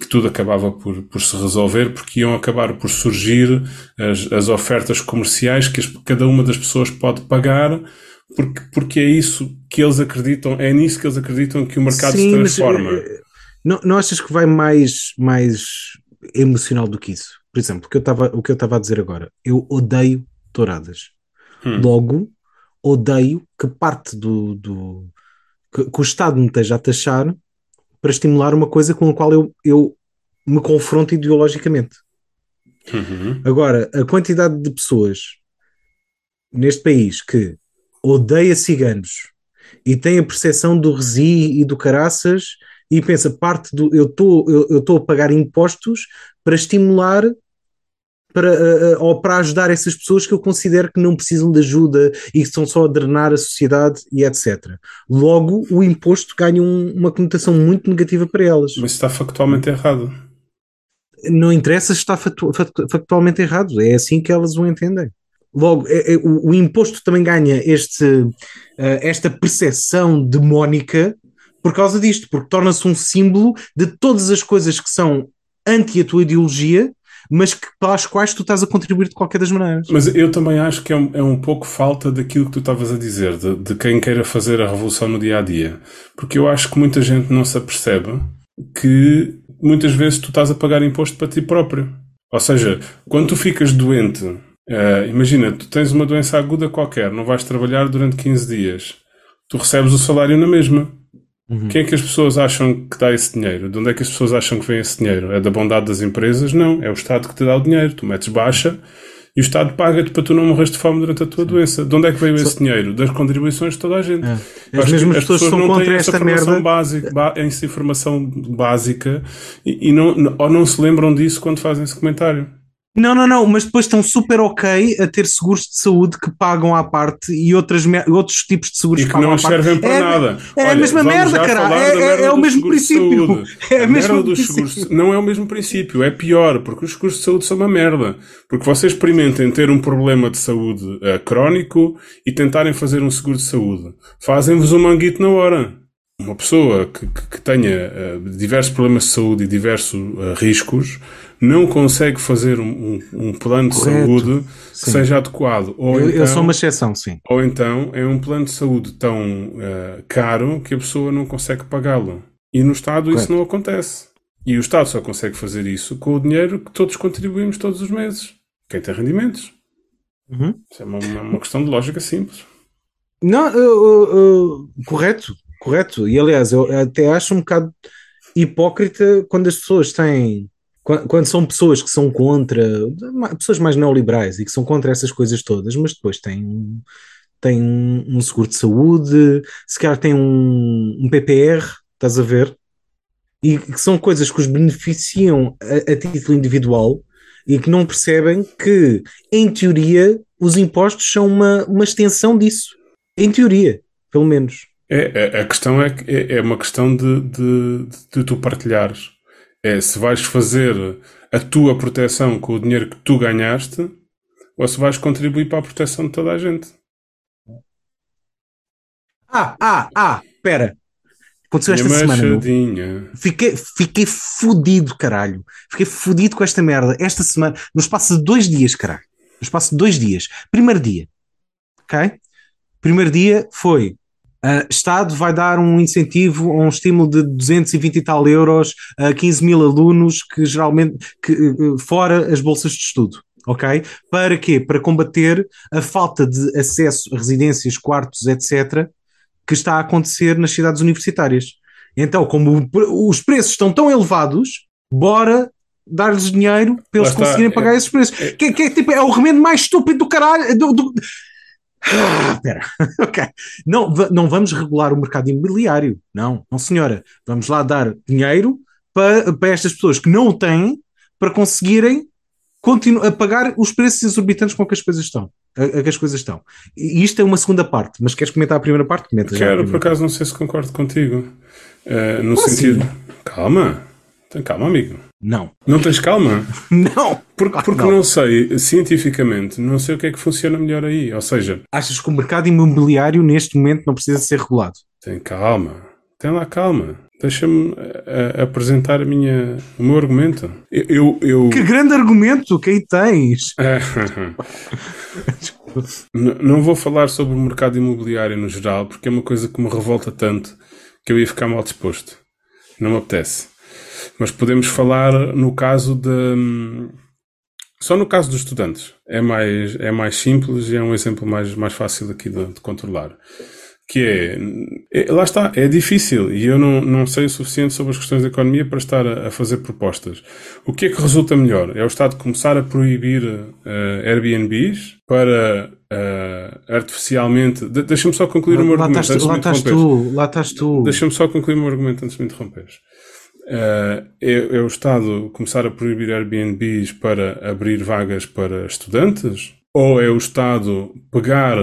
que tudo acabava por, por se resolver, porque iam acabar por surgir as, as ofertas comerciais que as, cada uma das pessoas pode pagar porque, porque é isso que eles acreditam, é nisso que eles acreditam que o mercado Sim, se transforma. Mas, eh, não, não achas que vai mais, mais emocional do que isso? Por exemplo, o que eu estava o que eu estava a dizer agora, eu odeio touradas. Hum. Logo, odeio que parte do, do que, que, o Estado me esteja a taxar para estimular uma coisa com a qual eu, eu me confronto ideologicamente. Uhum. Agora, a quantidade de pessoas neste país que odeia ciganos e tem a percepção do resi e do caraças e pensa parte do eu estou eu estou a pagar impostos para estimular para, uh, ou para ajudar essas pessoas que eu considero que não precisam de ajuda e que estão só a drenar a sociedade e etc. Logo, o imposto ganha um, uma conotação muito negativa para elas. Mas está factualmente errado. Não interessa se está factualmente errado, é assim que elas o entendem. Logo, é, é, o, o, imposto também ganha este, uh, esta percepção demónica por causa disto, porque torna-se um símbolo de todas as coisas que são anti a tua ideologia, mas que, para as quais tu estás a contribuir de qualquer das maneiras. Mas eu também acho que é um, é um pouco falta daquilo que tu estavas a dizer, de, de quem queira fazer a revolução no dia a dia. Porque eu acho que muita gente não se apercebe que muitas vezes tu estás a pagar imposto para ti próprio. Ou seja, quando tu ficas doente, uh, imagina, tu tens uma doença aguda qualquer, não vais trabalhar durante 15 dias, tu recebes o salário na mesma. Uhum. Quem é que as pessoas acham que dá esse dinheiro? De onde é que as pessoas acham que vem esse dinheiro? É da bondade das empresas? Não, é o Estado que te dá o dinheiro. Tu metes baixa e o Estado paga-te para tu não morreres de fome durante a tua Sim. doença. De onde é que veio esse dinheiro? Das contribuições de toda a gente. É. As mesmas pessoas, pessoas não têm essa merda. Básica, essa informação básica e, e não, ou não se lembram disso quando fazem esse comentário. Não, não, não, mas depois estão super ok a ter seguros de saúde que pagam à parte e outras, outros tipos de seguros e que, que não servem para é, nada. É Olha, a mesma merda, cara. É, é, é o mesmo princípio. É a, mesma dos seguros não é o mesmo princípio, é pior, porque os seguros de saúde são uma merda. Porque vocês experimentem ter um problema de saúde uh, crónico e tentarem fazer um seguro de saúde. Fazem-vos um manguito na hora uma pessoa que, que tenha uh, diversos problemas de saúde e diversos uh, riscos não consegue fazer um, um, um plano de Correto. saúde que sim. seja adequado. Ou eu, então, eu, sou uma exceção, sim. Ou então é um plano de saúde tão uh, caro que a pessoa não consegue pagá-lo. E no Estado Correto. isso não acontece. E o Estado só consegue fazer isso com o dinheiro que todos contribuímos todos os meses. Quem tem rendimentos. Uhum. Isso é uma, uma, questão de lógica simples. Não, uh, uh, correto, correto. E aliás, eu até acho um bocado hipócrita quando as pessoas têm quando são pessoas que são contra, pessoas mais neoliberais e que são contra essas coisas todas, mas depois têm, têm um seguro de saúde, se calhar têm um, um PPR, estás a ver? E que são coisas que os beneficiam a, a título individual e que não percebem que, em teoria, os impostos são uma, uma extensão disso. Em teoria, pelo menos. É, é a questão é que é, é uma questão de, de, de tu partilhares é se vais fazer a tua proteção com o dinheiro que tu ganhaste ou se vais contribuir para a proteção de toda a gente. Ah, ah, ah, espera. Aconteceu esta semana. Fiquei, fiquei fodido, caralho. Fiquei fodido com esta merda. Esta semana, no espaço de dois dias, caralho. No espaço de dois dias. Primeiro dia. Ok? Primeiro dia foi Uh, Estado vai dar um incentivo, um estímulo de 220 e tal euros a 15 mil alunos que geralmente, que, uh, fora as bolsas de estudo. Ok? Para quê? Para combater a falta de acesso a residências, quartos, etc., que está a acontecer nas cidades universitárias. Então, como os preços estão tão elevados, bora dar-lhes dinheiro para eles conseguirem pagar é, esses preços. É, que, que, tipo, é o remédio mais estúpido do caralho. Do, do, ah, espera, ok. Não, não vamos regular o mercado imobiliário. Não, não senhora. Vamos lá dar dinheiro para, para estas pessoas que não o têm para conseguirem a pagar os preços exorbitantes com que as coisas estão. A, a que as coisas estão. E isto é uma segunda parte, mas queres comentar a primeira parte? Comenta Quero, por acaso, não sei se concordo contigo. Uh, no Como sentido. Assim? Calma, calma, amigo. Não. Não tens calma? não. Porque, porque não. não. sei, cientificamente, não sei o que é que funciona melhor aí. Ou seja. Achas que o mercado imobiliário neste momento não precisa ser regulado? Tem calma. Tem lá calma. Deixa-me uh, apresentar a minha, o meu argumento. Eu, eu, eu... Que grande argumento que aí tens! não vou falar sobre o mercado imobiliário no geral, porque é uma coisa que me revolta tanto que eu ia ficar mal disposto. Não me apetece. Mas podemos falar no caso de. Só no caso dos estudantes. É mais, é mais simples e é um exemplo mais, mais fácil aqui de, de controlar. Que é, é, Lá está, é difícil e eu não, não sei o suficiente sobre as questões da economia para estar a, a fazer propostas. O que é que resulta melhor? É o Estado começar a proibir uh, Airbnbs para uh, artificialmente. De, Deixa-me só concluir lá, o meu argumento. Lá, estás tu, lá estás tu. Deixa-me só concluir o meu argumento antes de me interromperes. Uh, é, é, o Estado começar a proibir Airbnbs para abrir vagas para estudantes? Ou é o Estado pegar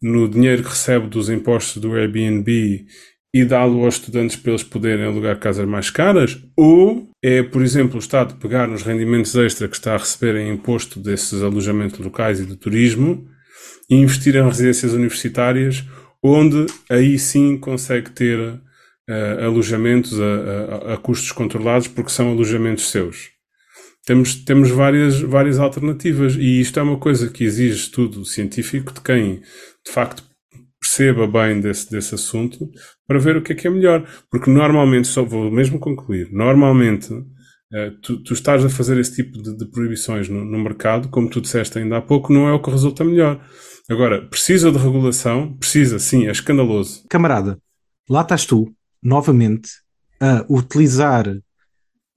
no dinheiro que recebe dos impostos do Airbnb e dá-lo aos estudantes para eles poderem alugar casas mais caras? Ou é, por exemplo, o Estado pegar nos rendimentos extra que está a receber em imposto desses alojamentos locais e de turismo e investir em residências universitárias, onde aí sim consegue ter uh, alojamentos a, a, a, custos controlados porque são alojamentos seus. temos, temos várias, várias alternativas e isto é uma coisa que exige estudo científico de quem de facto perceba bem desse, desse assunto para ver o que é que é melhor. Porque normalmente, só vou mesmo concluir, normalmente uh, tu, tu, estás a fazer esse tipo de, de proibições no, no, mercado, como tu disseste ainda há pouco, não é o que resulta melhor. Agora, precisa de regulação? Precisa, sim, é escandaloso. Camarada, lá estás tu, novamente, a utilizar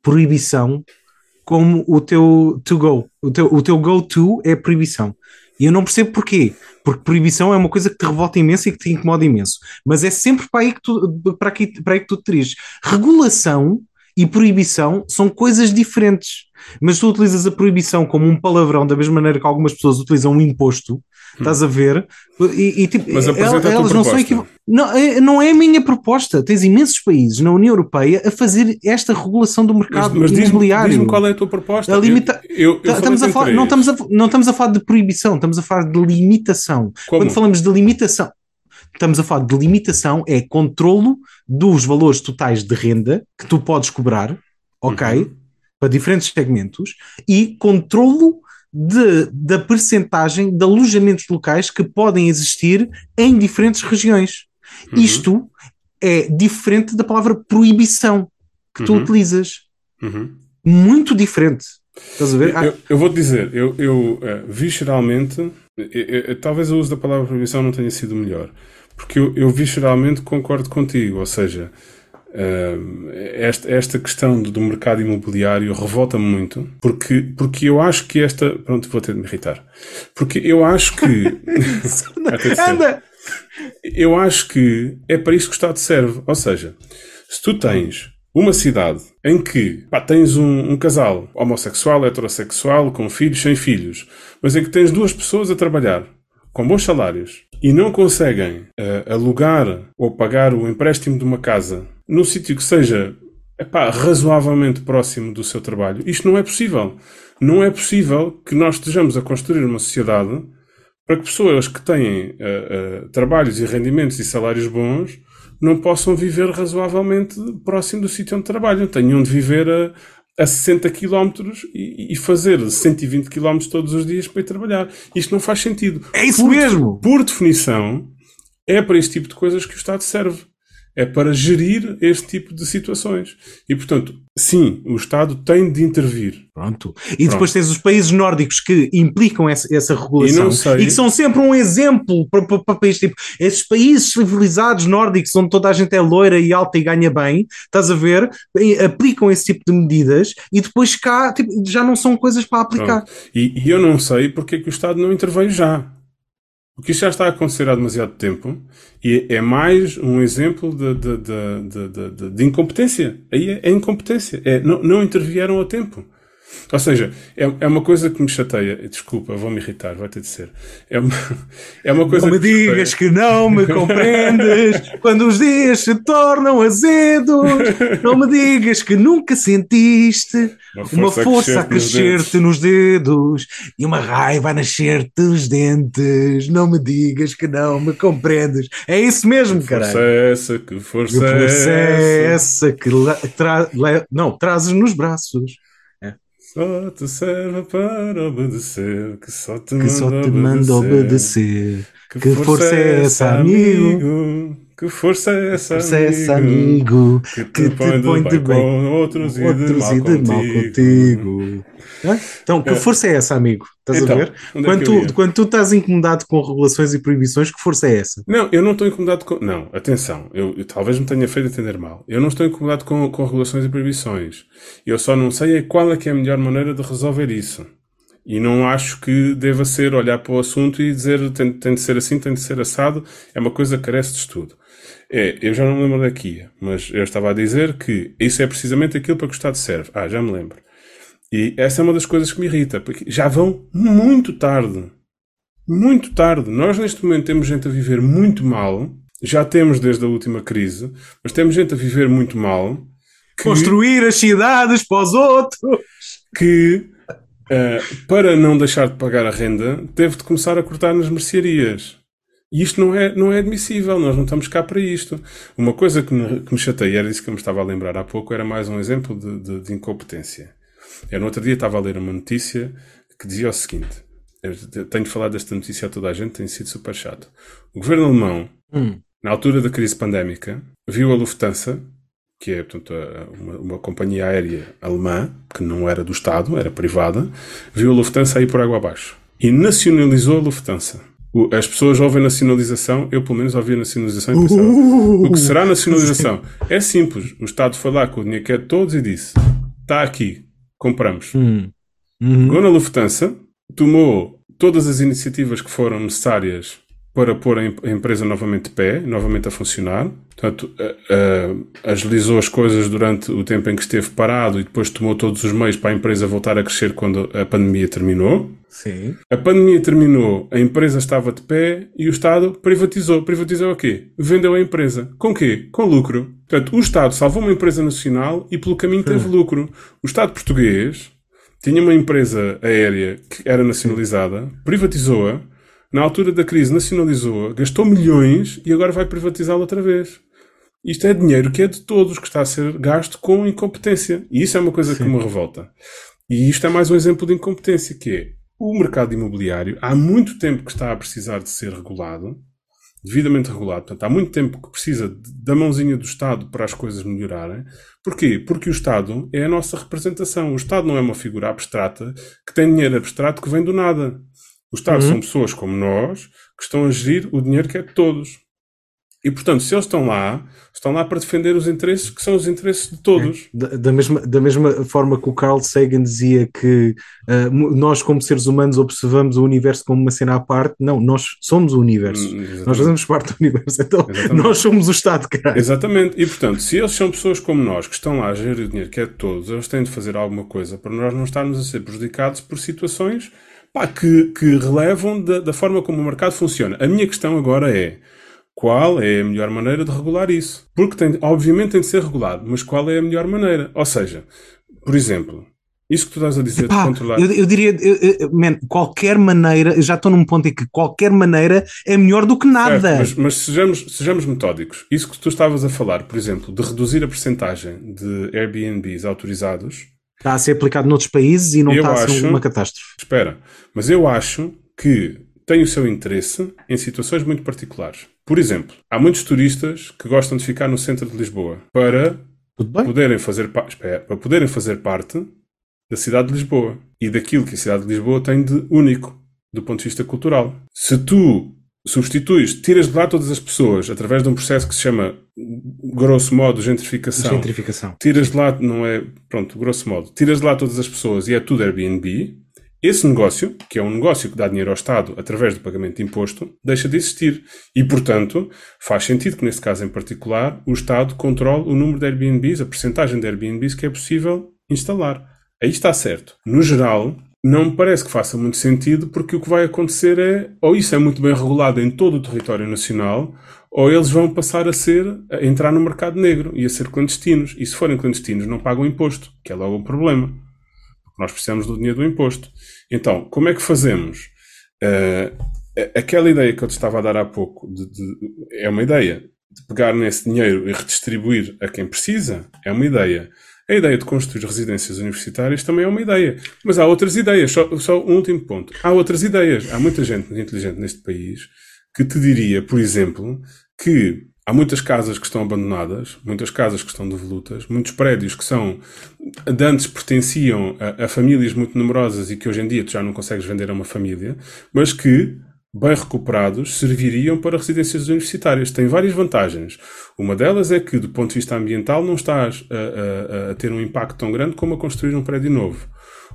proibição como o teu to go. O teu, o teu go-to é proibição. E eu não percebo porquê. Porque proibição é uma coisa que te revolta imenso e que te incomoda imenso. Mas é sempre para aí que tu, para aqui, para aí que tu te diriges. Regulação e proibição são coisas diferentes. Mas tu utilizas a proibição como um palavrão, da mesma maneira que algumas pessoas utilizam um imposto, Estás a ver? E, e, tipo, Mas elas, elas não são não, é, não é a minha proposta. Tens imensos países na União Europeia a fazer esta regulação do mercado mas, mas imobiliário. Diz-me diz qual é a tua proposta. A limita... eu, eu, eu estamos a falar, não, estamos a, não estamos a falar de proibição, estamos a falar de limitação. Como? Quando falamos de limitação, estamos a falar de limitação, é controlo dos valores totais de renda que tu podes cobrar, ok? Uhum. Para diferentes segmentos, e controlo de, da percentagem de alojamentos locais que podem existir em diferentes regiões. Uhum. Isto é diferente da palavra proibição que tu uhum. utilizas. Uhum. Muito diferente. Estás a ver? Eu, eu vou-te dizer, eu, eu uh, visceralmente, eu, eu, talvez o uso da palavra proibição não tenha sido melhor, porque eu, eu visceralmente concordo contigo, ou seja, esta, esta questão do, do mercado imobiliário revolta-me muito, porque, porque eu acho que esta. Pronto, vou ter de me irritar. Porque eu acho que. Anda! eu acho que é para isso que o Estado serve. Ou seja, se tu tens uma cidade em que pá, tens um, um, casal homossexual, heterossexual, com filhos, sem filhos, mas em que tens duas pessoas a trabalhar com bons salários e não conseguem uh, alugar ou pagar o empréstimo de uma casa num sítio que seja epá, razoavelmente próximo do seu trabalho, isto não é possível. Não é possível que nós estejamos a construir uma sociedade para que pessoas que têm uh, uh, trabalhos e rendimentos e salários bons não possam viver razoavelmente próximo do sítio onde trabalham. Tenham de viver a, a 60 km e, e, fazer 120 km todos os dias para ir trabalhar. Isto não faz sentido. É isso por, mesmo! Por definição, é para este tipo de coisas que o Estado serve é para gerir este tipo de situações. E, portanto, sim, o Estado tem de intervir. Pronto. E Pronto. depois tens os países nórdicos que implicam essa, essa regulação e, e, que são sempre um exemplo para, para, para países tipo esses países civilizados nórdicos onde toda a gente é loira e alta e ganha bem, estás a ver? Aplicam esse tipo de medidas e depois cá tipo, já não são coisas para aplicar. E, e, eu não sei porque é que o Estado não intervém já. Porque isto já está a acontecer há demasiado tempo e é mais um exemplo de, de, de, de incompetência. Aí é, é incompetência. É, não, não intervieram a tempo. Ou seja, é, é uma coisa que me chateia. Desculpa, vou me irritar, vai ter de ser. É uma, é uma coisa não me que digas que não me compreendes quando os dias se tornam azedos. Não me digas que nunca sentiste uma força, uma força a crescer-te nos, dedos e uma raiva a nascer-te dos dentes. Não me digas que não me compreendes. É isso mesmo, cara. Força é essa, que força, que força é essa, essa que tra, não, trazes nos braços. Só te serve para obedecer, que só te, que só te manda obedecer. Que, que força, força é essa, amigo? amigo? Que força é essa, força amigo? É essa, amigo? Que te, que te põe, põe de bem, com outros, outros e de mal, e de mal contigo. Então, que força é essa, amigo? Estás então, a ver? Quando, é tu, quando tu estás incomodado com regulações e proibições, que força é essa? Não, eu não estou incomodado com. Não, atenção, eu, eu, talvez me tenha feito entender mal. Eu não estou incomodado com, com regulações e proibições. Eu só não sei é qual é que é a melhor maneira de resolver isso. E não acho que deva ser olhar para o assunto e dizer tem, tem de ser assim, tem de ser assado. É uma coisa que carece de estudo. É, eu já não me lembro daqui, mas eu estava a dizer que isso é precisamente aquilo para que o Estado serve. Ah, já me lembro. E essa é uma das coisas que me irrita, porque já vão muito tarde. Muito tarde. Nós neste momento temos gente a viver muito mal. Já temos desde a última crise, mas temos gente a viver muito mal. Que, Construir as cidades para os outros. Que, uh, para não deixar de pagar a renda, teve de começar a cortar nas mercearias. E isto não é, não é admissível, nós não estamos cá para isto. Uma coisa que me, que me chateia, era isso que eu me estava a lembrar há pouco, era mais um exemplo de, de, de incompetência. Eu no outro dia estava a ler uma notícia que dizia o seguinte: eu tenho falado desta notícia a toda a gente, tem sido super chato. O governo alemão, Hum. na altura da crise pandémica, viu a Lufthansa, que é portanto, uma, uma companhia aérea alemã, que não era do Estado, era privada, viu a Lufthansa ir por água abaixo e nacionalizou a Lufthansa. O- As pessoas ouvem nacionalização, eu pelo menos ouvi a nacionalização e pensava, Uh! o que será nacionalização? É simples, o Estado foi lá com o dinheiro que é de todos e disse, está aqui, compramos. Hum. Uhum. Pegou na Lufthansa, tomou todas as iniciativas que foram necessárias para pôr a em- a empresa novamente de pé, novamente a funcionar. Portanto, a- a- agilizou as coisas durante o tempo em que esteve parado e depois tomou todos os meios para a empresa voltar a crescer quando a pandemia terminou. Sim. A pandemia terminou, a empresa estava de pé e o Estado privatizou. Privatizou o quê? Vendeu a empresa. Com quê? Com lucro. Portanto, o Estado salvou uma empresa nacional e pelo caminho teve lucro. O Estado português tinha uma empresa aérea que era nacionalizada, privatizou-a, na altura da crise nacionalizou-a, gastou milhões e agora vai privatizá-la outra vez. Isto é dinheiro que é de todos, que está a ser gasto com incompetência. E isso é uma coisa que me revolta. E isto é mais um exemplo de incompetência, que é o mercado imobiliário há muito tempo que está a precisar de ser regulado, devidamente regulado. Portanto, há muito tempo que precisa de- da mãozinha do Estado para as coisas melhorarem. Porquê? Porque o Estado é a nossa representação. O Estado não é uma figura abstrata que tem dinheiro abstrato que vem do nada. O Estado são pessoas como nós que estão a gerir o dinheiro que é de todos. E, portanto, se eles estão lá, estão lá para defender os interesses que são os interesses de todos. Da, da mesma, da mesma forma que o Carl Sagan dizia que mu- nós, como seres humanos, observamos o universo como uma cena à parte, não, nós somos o universo. Hum, exatamente. Nós fazemos parte do universo, então Exatamente. nós somos o Estado. Exatamente. E portanto, se eles são pessoas como nós, que estão lá a gerir o dinheiro que é de todos, eles têm de fazer alguma coisa para nós não estarmos a ser prejudicados por situações pá, que, que relevam da, da forma como o mercado funciona. A minha questão agora é qual é a melhor maneira de regular isso? Porque tem, obviamente tem de ser regulado, mas qual é a melhor maneira? Ou seja, por exemplo, isso que tu estás a dizer de Pá, controlar. eu, eu diria, eu- eu- man, qualquer maneira, eu já estou num ponto em que qualquer maneira é melhor do que nada. Certo, mas, mas sejamos, sejamos metódicos. Isso que tu estavas a falar, por exemplo, de reduzir a percentagem de Airbnbs autorizados, Está a ser aplicado noutros países e não Eu está a ser uma catástrofe. Espera, mas eu acho que tem o seu interesse em situações muito particulares. Por exemplo, há muitos turistas que gostam de ficar no centro de Lisboa para poderem fazer, espera, para poderem fazer parte da cidade de Lisboa e daquilo que a cidade de Lisboa tem de único do ponto de vista cultural. Se tu substituis, tiras de lá todas as pessoas através de um processo que se chama, grosso modo, gentrificação, Gentrificação. tiras de lá, não é, pronto, grosso modo, tiras de lá todas as pessoas e é tudo Airbnb, esse negócio, que é um negócio que dá dinheiro ao Estado através do pagamento de imposto, deixa de existir. E, portanto, faz sentido que, nesse caso em particular, o Estado controle o número de Airbnbs, a percentagem de Airbnbs que é possível instalar. Aí está certo. No geral, não me parece que faça muito sentido, porque o que vai acontecer é, ou isso é muito bem regulado em todo o território nacional, ou eles vão passar a ser, a entrar no mercado negro e a ser clandestinos. E se forem clandestinos, não pagam imposto, que é logo um problema. Nós precisamos do dinheiro do imposto. Então, como é que fazemos? Eh, aquela ideia que eu te estava a dar há pouco de- de- é uma ideia. De pegar nesse dinheiro e redistribuir a quem precisa é uma ideia. A ideia de construir residências universitárias também é uma ideia. Mas há outras ideias. Só, só um último ponto. Há outras ideias. Há muita gente inteligente neste país que te diria, por exemplo, que há muitas casas que estão abandonadas, muitas casas que estão devolutas, muitos prédios que são de antes pertenciam a, a famílias muito numerosas e que hoje em dia tu já não consegues vender a uma família, mas que, bem recuperados, serviriam para residências universitárias. Tem várias vantagens. Uma delas é que, do ponto de vista ambiental, não estás a, a- a ter um impacto tão grande como a construir um prédio novo.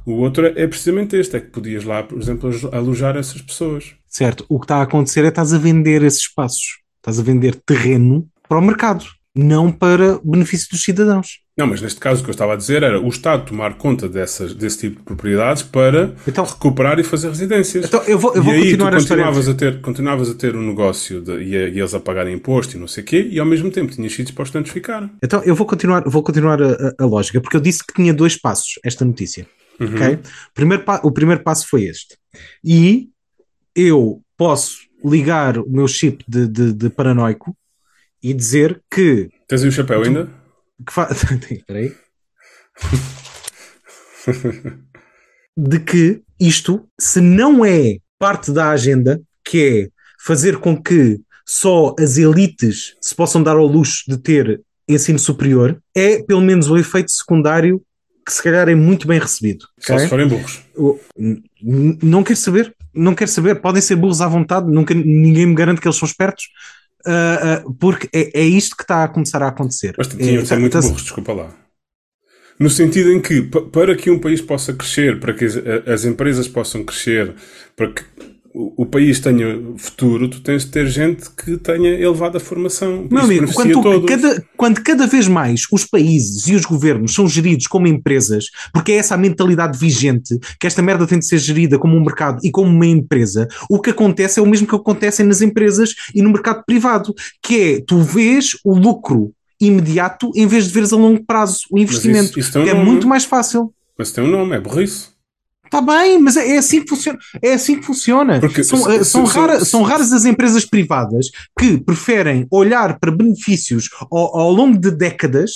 O outro é precisamente este, é que podias lá, por exemplo, alojar essas pessoas. Certo. O que está a acontecer é que estás a vender esses espaços. Estás a vender terreno para o mercado, não para benefício dos cidadãos. Não, mas neste caso o que eu estava a dizer era o Estado tomar conta dessas, desse tipo de propriedades para Então- recuperar e fazer residências. Então, eu vou, eu e vou aí continuar tu a continuavas a, ter, continuavas a ter um negócio de, e, a- e eles a pagarem imposto e não sei o quê, e ao mesmo tempo tinhas sítios para os tantos ficar. Então, eu vou continuar, vou continuar a, a- a lógica, porque eu disse que tinha dois passos esta notícia. Uhum. ok? Primeiro o primeiro passo foi este. E eu posso ligar o meu chip de, de, de paranoico e dizer que. Tens aí o chapéu ainda? Que fa... Espera aí. de que isto, se não é parte da agenda, que é fazer com que só as elites se possam dar ao luxo de ter ensino superior, é pelo menos o efeito secundário que se calhar é muito bem recebido. Só ok? se forem burros. Não quero saber, não quero saber. Podem ser burros à vontade, nunca, ninguém me garante que eles são espertos, ah, ah, porque é, é isto que está a começar a acontecer. Mas tinham É, de ser tá- muito burros, desculpa lá. No sentido em que, pa- para que um país possa crescer, para que as, as empresas possam crescer, para que o, o país tenha futuro, tu tens de ter gente que tenha elevada formação. Meu amigo, quando, tu- cada, quando cada vez mais os países e os governos são geridos como empresas, porque é essa a mentalidade vigente, que esta merda tem de ser gerida como um mercado e como uma empresa, o que acontece é o mesmo que acontece nas empresas e no mercado privado, que é tu vês o lucro imediato em vez de veres a longo prazo o investimento, isso- isso um que é nome. muito mais fácil. Mas tem um nome, é burrice. Está bem, mas é é assim que funciona. É assim que funciona. Porque são, se- eh, são, se- rara- se- são raras as empresas privadas que preferem olhar para benefícios ao, ao longo de décadas.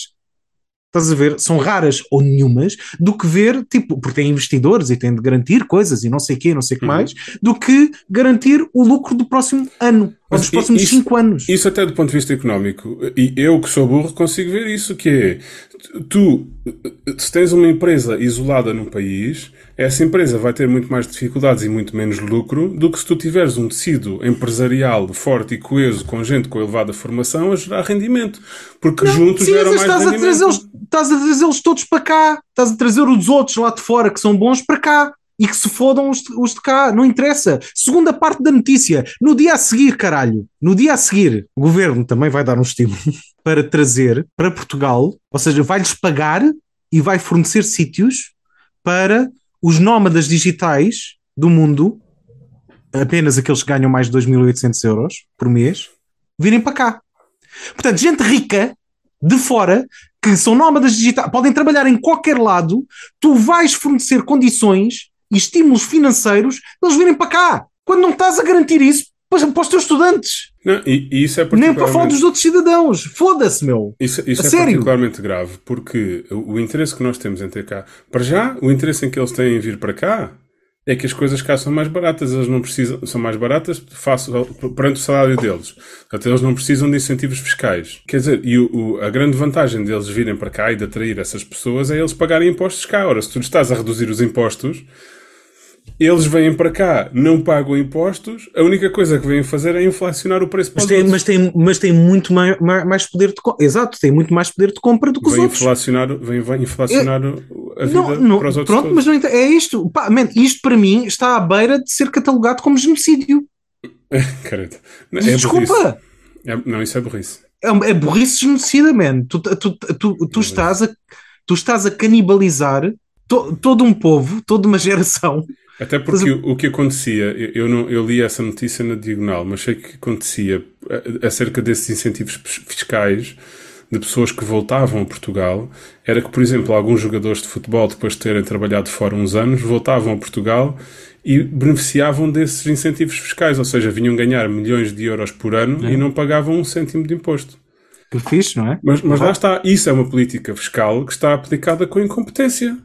Estás a ver? São raras ou nenhumas, do que ver, tipo, porque têm investidores e têm de garantir coisas e não sei o quê, não sei o que Uhum. mais, do que garantir o lucro do próximo ano, ou dos próximos cinco anos. Isso até do ponto de vista económico, e eu que sou burro consigo ver isso, que é, tu, se tens uma empresa isolada num país, essa empresa vai ter muito mais dificuldades e muito menos lucro do que se tu tiveres um tecido empresarial forte e coeso, com gente com elevada formação, a gerar rendimento. Porque juntos Sim, geram mais estás a, rendimento. trazê-los, estás a trazê-los todos para cá, estás a trazer os outros lá de fora que são bons para cá e que se fodam os de, os de cá, não interessa. Segunda parte da notícia, no dia a seguir, caralho, no dia a seguir, o governo também vai dar um estímulo para trazer para Portugal, ou seja, vai-lhes pagar e vai fornecer sítios para os nómadas digitais do mundo, apenas aqueles que ganham mais de 2.800 euros por mês, virem para cá. Portanto, gente rica de fora que são nómadas digitais, podem trabalhar em qualquer lado, tu vais fornecer condições e estímulos financeiros eles virem para cá. Quando não estás a garantir isso para os teus estudantes, Não, e, e isso é nem para falar particularmente... dos outros cidadãos. Foda-se, meu. Isso, isso é sério? particularmente grave, porque o, o interesse que nós temos em ter cá, para já, o interesse em que eles têm em vir para cá é que as coisas cá são mais baratas, eles não precisam, são mais baratas face perante o salário deles. Portanto, eles não precisam de incentivos fiscais. Quer dizer, e o, o- a grande vantagem deles virem para cá e de atrair essas pessoas é eles pagarem impostos cá. Ora, se tu estás a reduzir os impostos, eles vêm para cá, não pagam impostos, a única coisa que vêm fazer é inflacionar o preço para Mas os tem, mas, tem, mas tem muito mai- mai- mais, poder de compra. Exato, tem muito mais poder de compra do que os Vem outros. inflacionar, vem, vem inflacionar o- a vida Não, não, para os outros pronto, todos. mas não é isto. Pá, man, isto para mim está à beira de ser catalogado como genocídio. Não, é Desculpa. É- não, isso é burrice. É, é burrice genocida, man. Tu, tu, tu, tu, tu estás, a, tu estás a canibalizar to- todo um povo, toda uma geração. Até porque o, o que acontecia, eu, não, eu li essa notícia na diagonal, mas sei que acontecia a- acerca desses incentivos fiscais de pessoas que voltavam a Portugal, era que, por exemplo, alguns jogadores de futebol, depois de terem trabalhado fora uns anos, voltavam a Portugal e beneficiavam desses incentivos fiscais, ou seja, vinham ganhar milhões de euros por ano e não pagavam um cêntimo de imposto. Que fixe, não é? Mas, mas lá está, isso é uma política fiscal que está aplicada com incompetência.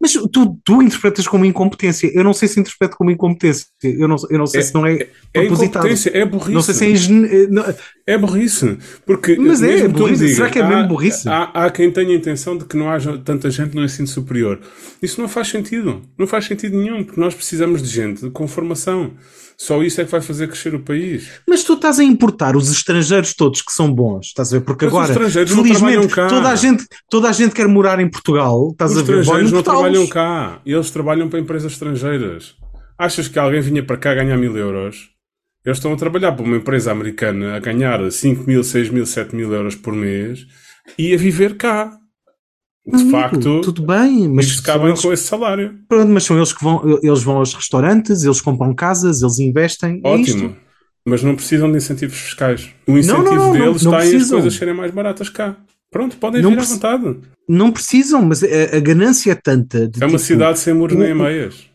Mas tu, tu interpretas como incompetência. Eu não sei se interpreto como incompetência. Eu não, eu não sei É- se não é, É propositado. incompetência, é burrice. Não sei se é ingenu... eh, não- É burrice. Porque Mas é, tu burrice. digas, Será que é há, mesmo burrice? Há, há quem tenha a intenção de que não haja tanta gente no ensino superior. Isso não faz sentido. Não faz sentido nenhum, porque nós precisamos de gente com formação. Só isso é que vai fazer crescer o país. Mas tu estás a importar os estrangeiros todos que são bons, estás a ver? Porque Mas os agora, felizmente, toda a, gente, toda a gente quer morar em Portugal, estás Os a ver? Bom, estrangeiros não trabalham cá. Eles trabalham para empresas estrangeiras. Achas que alguém vinha para cá ganhar mil euros? Eles estão a trabalhar para uma empresa americana a ganhar 5 mil, 6 mil, 7 mil euros por mês e a viver cá. De Amigo, facto, tudo bem, mas cabem eles, com esse salário. pronto, mas são eles que vão, eles vão aos restaurantes, eles compram casas, eles investem. é. Ótimo. Mas não precisam de incentivos fiscais. O incentivo não, não, deles não está em as coisas serem mais baratas cá. Pronto, podem Não vir à vontade. Não precisam, mas a, a ganância é tanta. É uma tipo, cidade sem muros nem o- meias.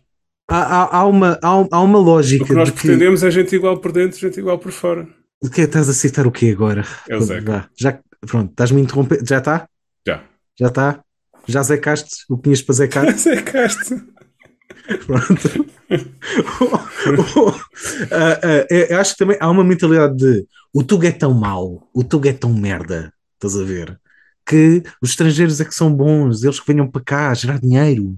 Há, há, há uma, há, há uma lógica. O que nós de que, pretendemos é gente igual por dentro, gente igual por fora. de que estás a citar o quê agora? É o Zeca. Já, pronto, estás-me a interromper. Já está? Já. Está? Já zecaste o que tinhas para zecar? Zecaste. Pronto. Ah, eu acho que também há uma mentalidade de o Tuga é tão mau, o Tuga é tão merda, estás a ver? Que os estrangeiros é que são bons, eles que venham para cá gerar dinheiro.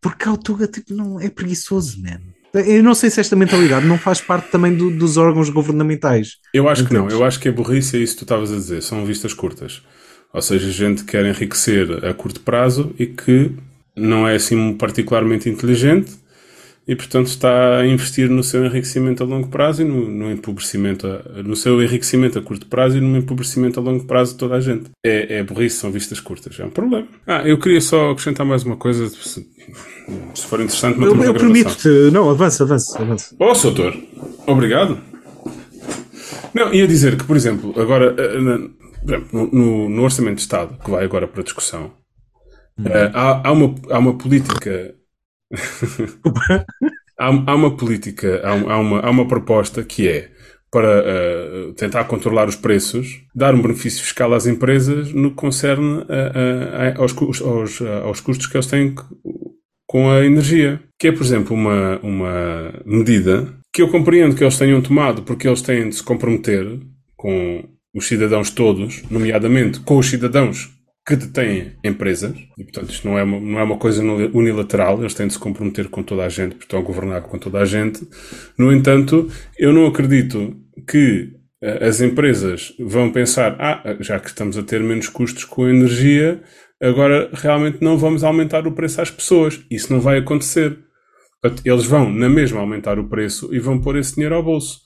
Porque cá o Tuga tipo, não, é preguiçoso, man. Eu não sei se esta mentalidade não faz parte também do- dos órgãos governamentais. Eu acho que não, Entendes? eu acho que é burrice, é isso que tu estavas a dizer, são vistas curtas. Ou seja, gente que quer enriquecer a curto prazo e que não é assim particularmente inteligente e, portanto, está a investir no seu enriquecimento a longo prazo e no, no empobrecimento, a- no seu enriquecimento a curto prazo e no empobrecimento a longo prazo de toda a gente. É, é burrice, são vistas curtas, é um problema. Ah, eu queria só acrescentar mais uma coisa, se, se for interessante, Eu, eu permito-te. Não, avança, avança, avança. Oh, doutor, obrigado. Não, ia dizer que, por exemplo, agora, eh, na- por exemplo, no, no- no Orçamento de Estado, que vai agora para discussão, eh, há, há uma, há uma política. há, há uma política, há, há uma, há uma proposta que é para eh, tentar controlar os preços, dar um benefício fiscal às empresas no que concerne a- a- a- aos, aos, aos custos que eles têm com a energia. Que é, por exemplo, uma, uma medida que eu compreendo que eles tenham tomado porque eles têm de se comprometer com os cidadãos todos, nomeadamente com os cidadãos que detêm empresas, e portanto isto não é uma, não é uma coisa unilateral, eles têm de se comprometer com toda a gente, porque estão a governar com toda a gente. No entanto, eu não acredito que eh, as empresas vão pensar, ah, já que estamos a ter menos custos com a energia, agora realmente não vamos aumentar o preço às pessoas. Isso não vai acontecer. Eles vão, na mesma, aumentar o preço e vão pôr esse dinheiro ao bolso.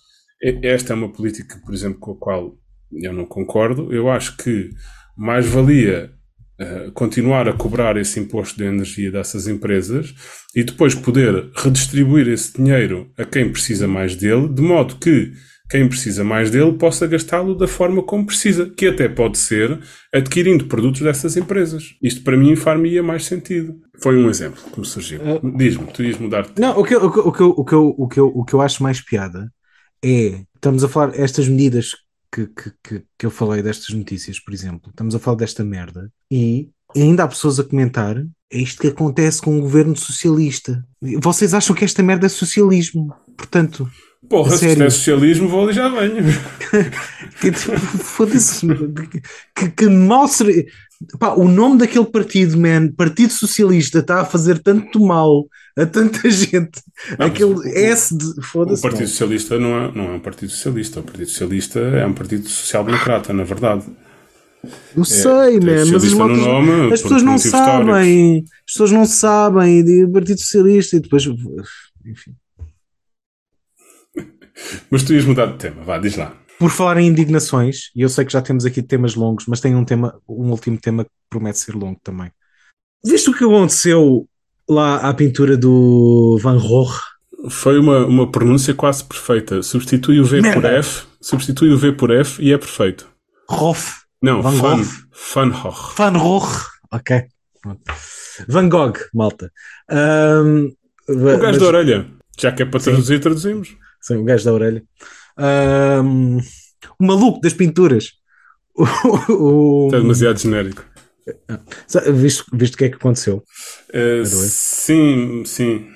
Esta é uma política, por exemplo, com a qual eu não concordo. Eu acho que mais valia eh, continuar a cobrar esse imposto de energia dessas empresas e depois poder redistribuir esse dinheiro a quem precisa mais dele, de modo que quem precisa mais dele possa gastá-lo da forma como precisa, que até pode ser adquirindo produtos dessas empresas. Isto para mim far-me-ia mais sentido. Foi um exemplo que me surgiu. Diz-me, tu ias mudar de Não, o que, eu- o, que, eu- o, que eu, o, que eu, o, que eu, o que eu acho mais piada é estamos a falar estas medidas que, que, que, que eu falei destas notícias, por exemplo, estamos a falar desta merda e ainda há pessoas a comentar é isto que acontece com o governo socialista. Vocês acham que esta merda é socialismo? Portanto, Porra, se isto é socialismo, vou ali já venho. tipo, foda-se, que, que mal seria. Pá, o nome daquele partido, man, Partido Socialista, está a fazer tanto mal a tanta gente. Não, Aquele o- S de. O Foda-se. Partido man. Socialista não é, não é um Partido Socialista. O Partido Socialista é um Partido Social-Democrata, na verdade. Eu sei, tem man, mas as, no maltas- nome as pessoas não sabem. As pessoas não sabem de Partido Socialista e depois. Enfim. Mas tu ias mudar de tema, vá, diz lá. Por falar em indignações, e eu sei que já temos aqui temas longos, mas tem um tema, um último tema que promete ser longo também. Viste o que aconteceu lá à pintura do Van Gogh? Foi uma, uma pronúncia quase perfeita. Substitui o V por Merda. F, substitui o V por F e é perfeito. Roth. Não, Van Van, Gogh. Van Gogh. Van Gogh. Ok. Van Gogh, malta. Ahm, O gajo mas- da orelha. Já que é para traduzir, traduzimos. Sim, o gajo da orelha. Ahm, o maluco das pinturas. O, o- Isto é demasiado genérico. Sa- Viste, viste o que é que aconteceu? Doido. sim, sim.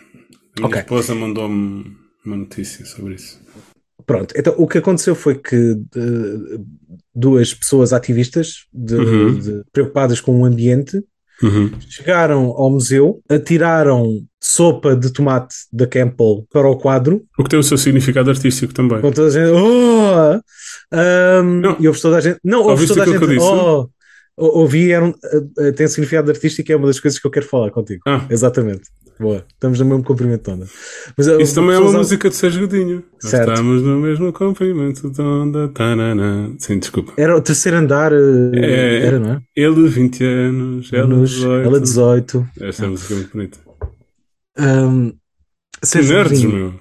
A minha Ok. esposa mandou-me uma notícia sobre isso. Pronto, então o que aconteceu foi que duas pessoas ativistas de- Uhum. de- preocupadas com o ambiente Uhum. chegaram ao museu, atiraram sopa de tomate da Campbell para o quadro, O que tem o seu significado artístico também. com toda a gente, oh! Ahm, Não. e ouve toda a gente, não, ouve Ouviste toda a gente, que eu disse? oh! Ou- Ouvi, era um, eh, eh, tem significado artístico e é uma das coisas que eu quero falar contigo. Ah, Exatamente. Boa. Estamos no mesmo comprimento de onda. Mas, eh, isso também é uma música de Sérgio Godinho. Certo. Estamos no mesmo comprimento de onda. Tanana. Sim, desculpa. Era o terceiro andar, eh, É. era, não é? Ele 20 anos, ela Nos- 18. ela 18. Esta música é muito bonita. Um, nerds, meu.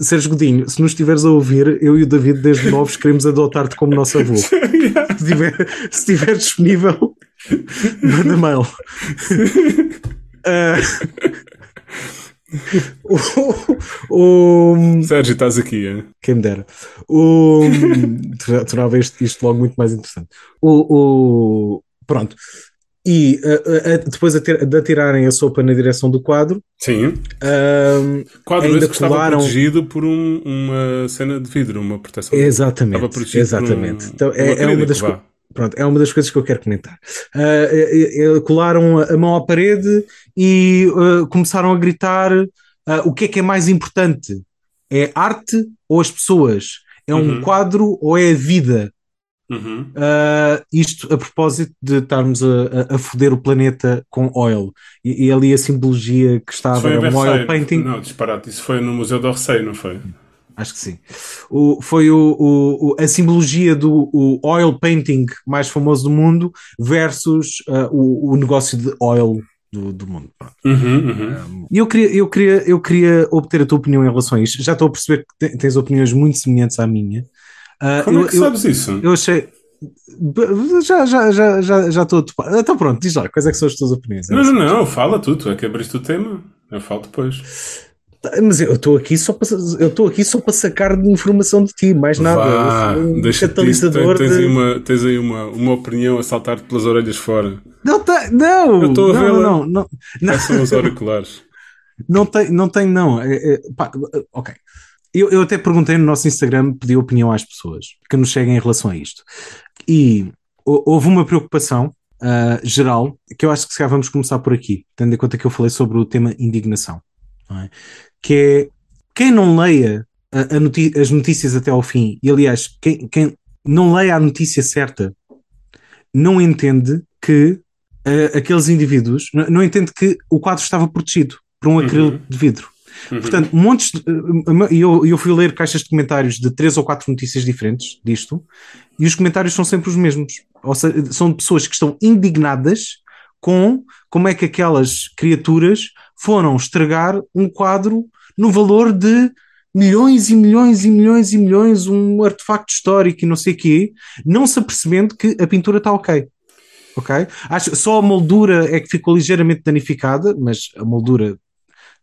Sérgio Godinho, se nos estiveres a ouvir, eu e o David, desde novos, queremos adotar-te como nosso avô. Se estiver, disponível, manda mail. Ah, o, o- Sérgio, estás aqui, é? quem me dera. O, tornava isto, isto logo muito mais interessante. O, o- pronto. E uh, uh, depois de atirarem a sopa na direção do quadro, sim. Uh, quadro ainda que colaram... estava protegido por um, uma cena de vidro, uma proteção. Exatamente, exatamente. Um, então, é, é uma das Pronto, é uma das coisas que eu quero comentar. Uh, colaram a mão à parede e uh, começaram a gritar: uh, o que é que é mais importante? É arte ou as pessoas? É um uhum. quadro ou é a vida? Uhum. isto a propósito de estarmos a, a, foder o planeta com oil. E, e ali a simbologia que estava era um oil painting. Não, disparate, isso foi no Museu do Receio, não foi? Acho que sim. O, foi o, o, a simbologia do oil painting mais famoso do mundo versus uh, o, negócio de oil do, do mundo. Uhum, uhum. E eu queria, eu, queria, eu queria obter a tua opinião em relação a isto. Já estou a perceber que tens opiniões muito semelhantes à minha. Uh, Como eu, é que sabes eu, isso? Eu achei. Já, já, já, já, já estou a topar. Então pronto, diz lá, quais é que são as tuas opiniões? Não, não, não, fala tu, tu é que abriste o tema. Eu falo depois. Mas eu estou aqui só para eu estou aqui só para sacar de informação de ti, mais nada. Vá, um catalisador tens, tens, aí, uma, tens aí uma, uma opinião a saltar-te pelas orelhas fora. Não, tá, não, eu estou a ver não, não, não, não. são os auriculares. Não tem, não tem, não. É, é, pá, ok. Eu, eu até perguntei no nosso Instagram, pedi opinião às pessoas que nos seguem em relação a isto. E houve uma preocupação uh, geral, que eu acho que se calhar vamos começar por aqui, tendo em conta que eu falei sobre o tema indignação. É? que é quem não leia a, a as notícias até ao fim, e aliás, quem, quem não leia a notícia certa, não entende que uh, aqueles indivíduos, não, não, entende que o quadro estava protegido por um acrílico uhum. de vidro. Uhum. Portanto, montes e eu, eu fui ler caixas de comentários de três ou quatro notícias diferentes disto, e os comentários são sempre os mesmos. Ou seja, são de pessoas que estão indignadas com como é que aquelas criaturas foram estragar um quadro no valor de milhões e milhões e milhões e milhões, um artefacto histórico e não sei o quê, não se apercebendo que a pintura está ok. Ok? Acho, só a moldura é que ficou ligeiramente danificada, mas a moldura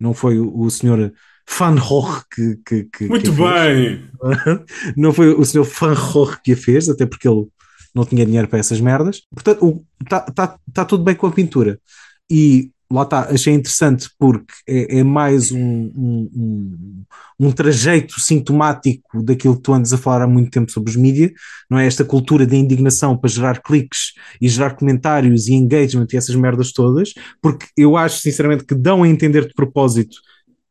não foi o, o senhor Van Gogh que, que, que Muito que bem! não foi o senhor Van Gogh que a fez, até porque ele não tinha dinheiro para essas merdas. Portanto, está tá, tá tudo bem com a pintura. E lá está, achei interessante porque é, é mais um, um, um, um, trajeto sintomático daquilo que tu andas a falar há muito tempo sobre os mídias, não é? Esta cultura de indignação para gerar cliques e gerar comentários e engagement e essas merdas todas, porque eu acho sinceramente que dão a entender de propósito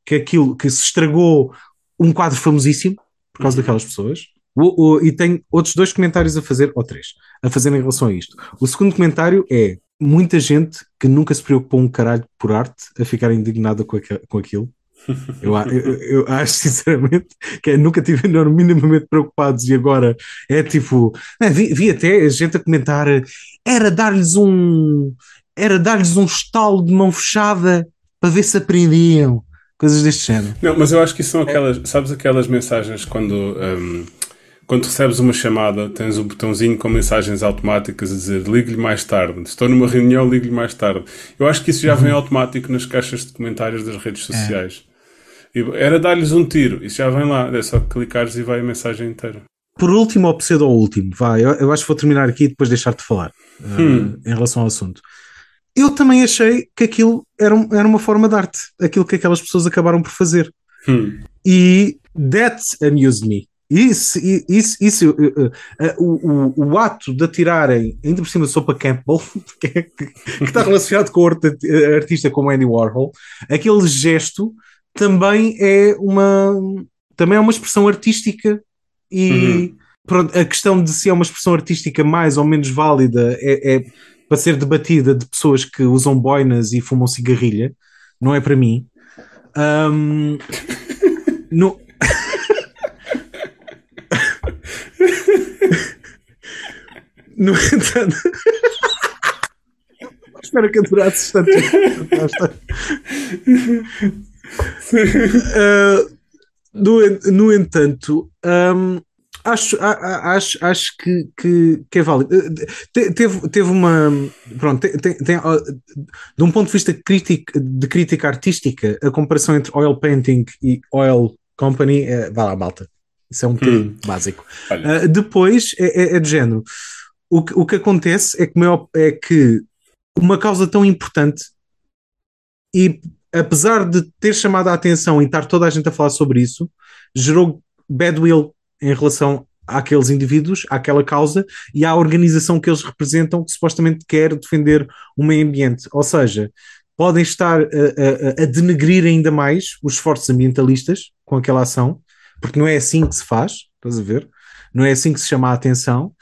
que aquilo que se estragou um quadro famosíssimo por causa uhum. daquelas pessoas. O, o, e tenho outros dois comentários a fazer, ou três, a fazer em relação a isto. O segundo comentário é muita gente que nunca se preocupou um caralho por arte a ficar indignada com, com aquilo. Eu, eu, eu, acho sinceramente que é, nunca tiveram minimamente preocupados e agora é tipo. É, vi, vi, até a gente a comentar: era dar-lhes um. Era dar-lhes um estalo de mão fechada para ver se aprendiam. Coisas deste género. Não, mas eu acho que isso são aquelas. Sabes aquelas mensagens quando. Um quando recebes uma chamada, tens um botãozinho com mensagens automáticas a dizer ligue-lhe mais tarde. Estou numa reunião, ligue-lhe mais tarde. Eu acho que isso já vem uhum. automático nas caixas de comentários das redes é. sociais. É. Era dar-lhes um tiro, isso já vem lá, é só clicares e vai a mensagem inteira. Por último ou pseudo último, vai, eu, eu, acho que vou terminar aqui e depois deixar-te falar uh, hum. em relação ao assunto. Eu também achei que aquilo era, um, era uma forma de arte, aquilo que aquelas pessoas acabaram por fazer. Hum. E that amused me. Isso, isso, isso uh, uh, o, o, o, ato de atirarem, ainda por cima de sopa Campbell, que, é, que, que, está relacionado com o artista como Andy Warhol, aquele gesto também é uma, também é uma expressão artística e uhum. pronto, a questão de se é uma expressão artística mais ou menos válida é, é para ser debatida de pessoas que usam boinas e fumam cigarrilha, não é para mim. Um, no, no entanto. Espero que durasse tanto. uh, no, no entanto, um, acho, acho, acho que, que, que é válido. Te, teve, teve uma. Pronto, tem, tem, de um ponto de vista crítico, de crítica artística, a comparação entre oil painting e oil company é. Vá lá, malta. Isso é um bocadinho hum. básico. Uh, depois é, é, é, de género. O que, o que acontece é que, é que uma causa tão importante e apesar de ter chamado a atenção e estar toda a gente a falar sobre isso, gerou badwill em relação àqueles indivíduos, àquela causa e à organização que eles representam que supostamente quer defender o meio ambiente. Ou seja, podem estar a, a, a denegrir ainda mais os esforços ambientalistas com aquela ação, porque não é assim que se faz, estás a ver? Não é assim que se chama a atenção.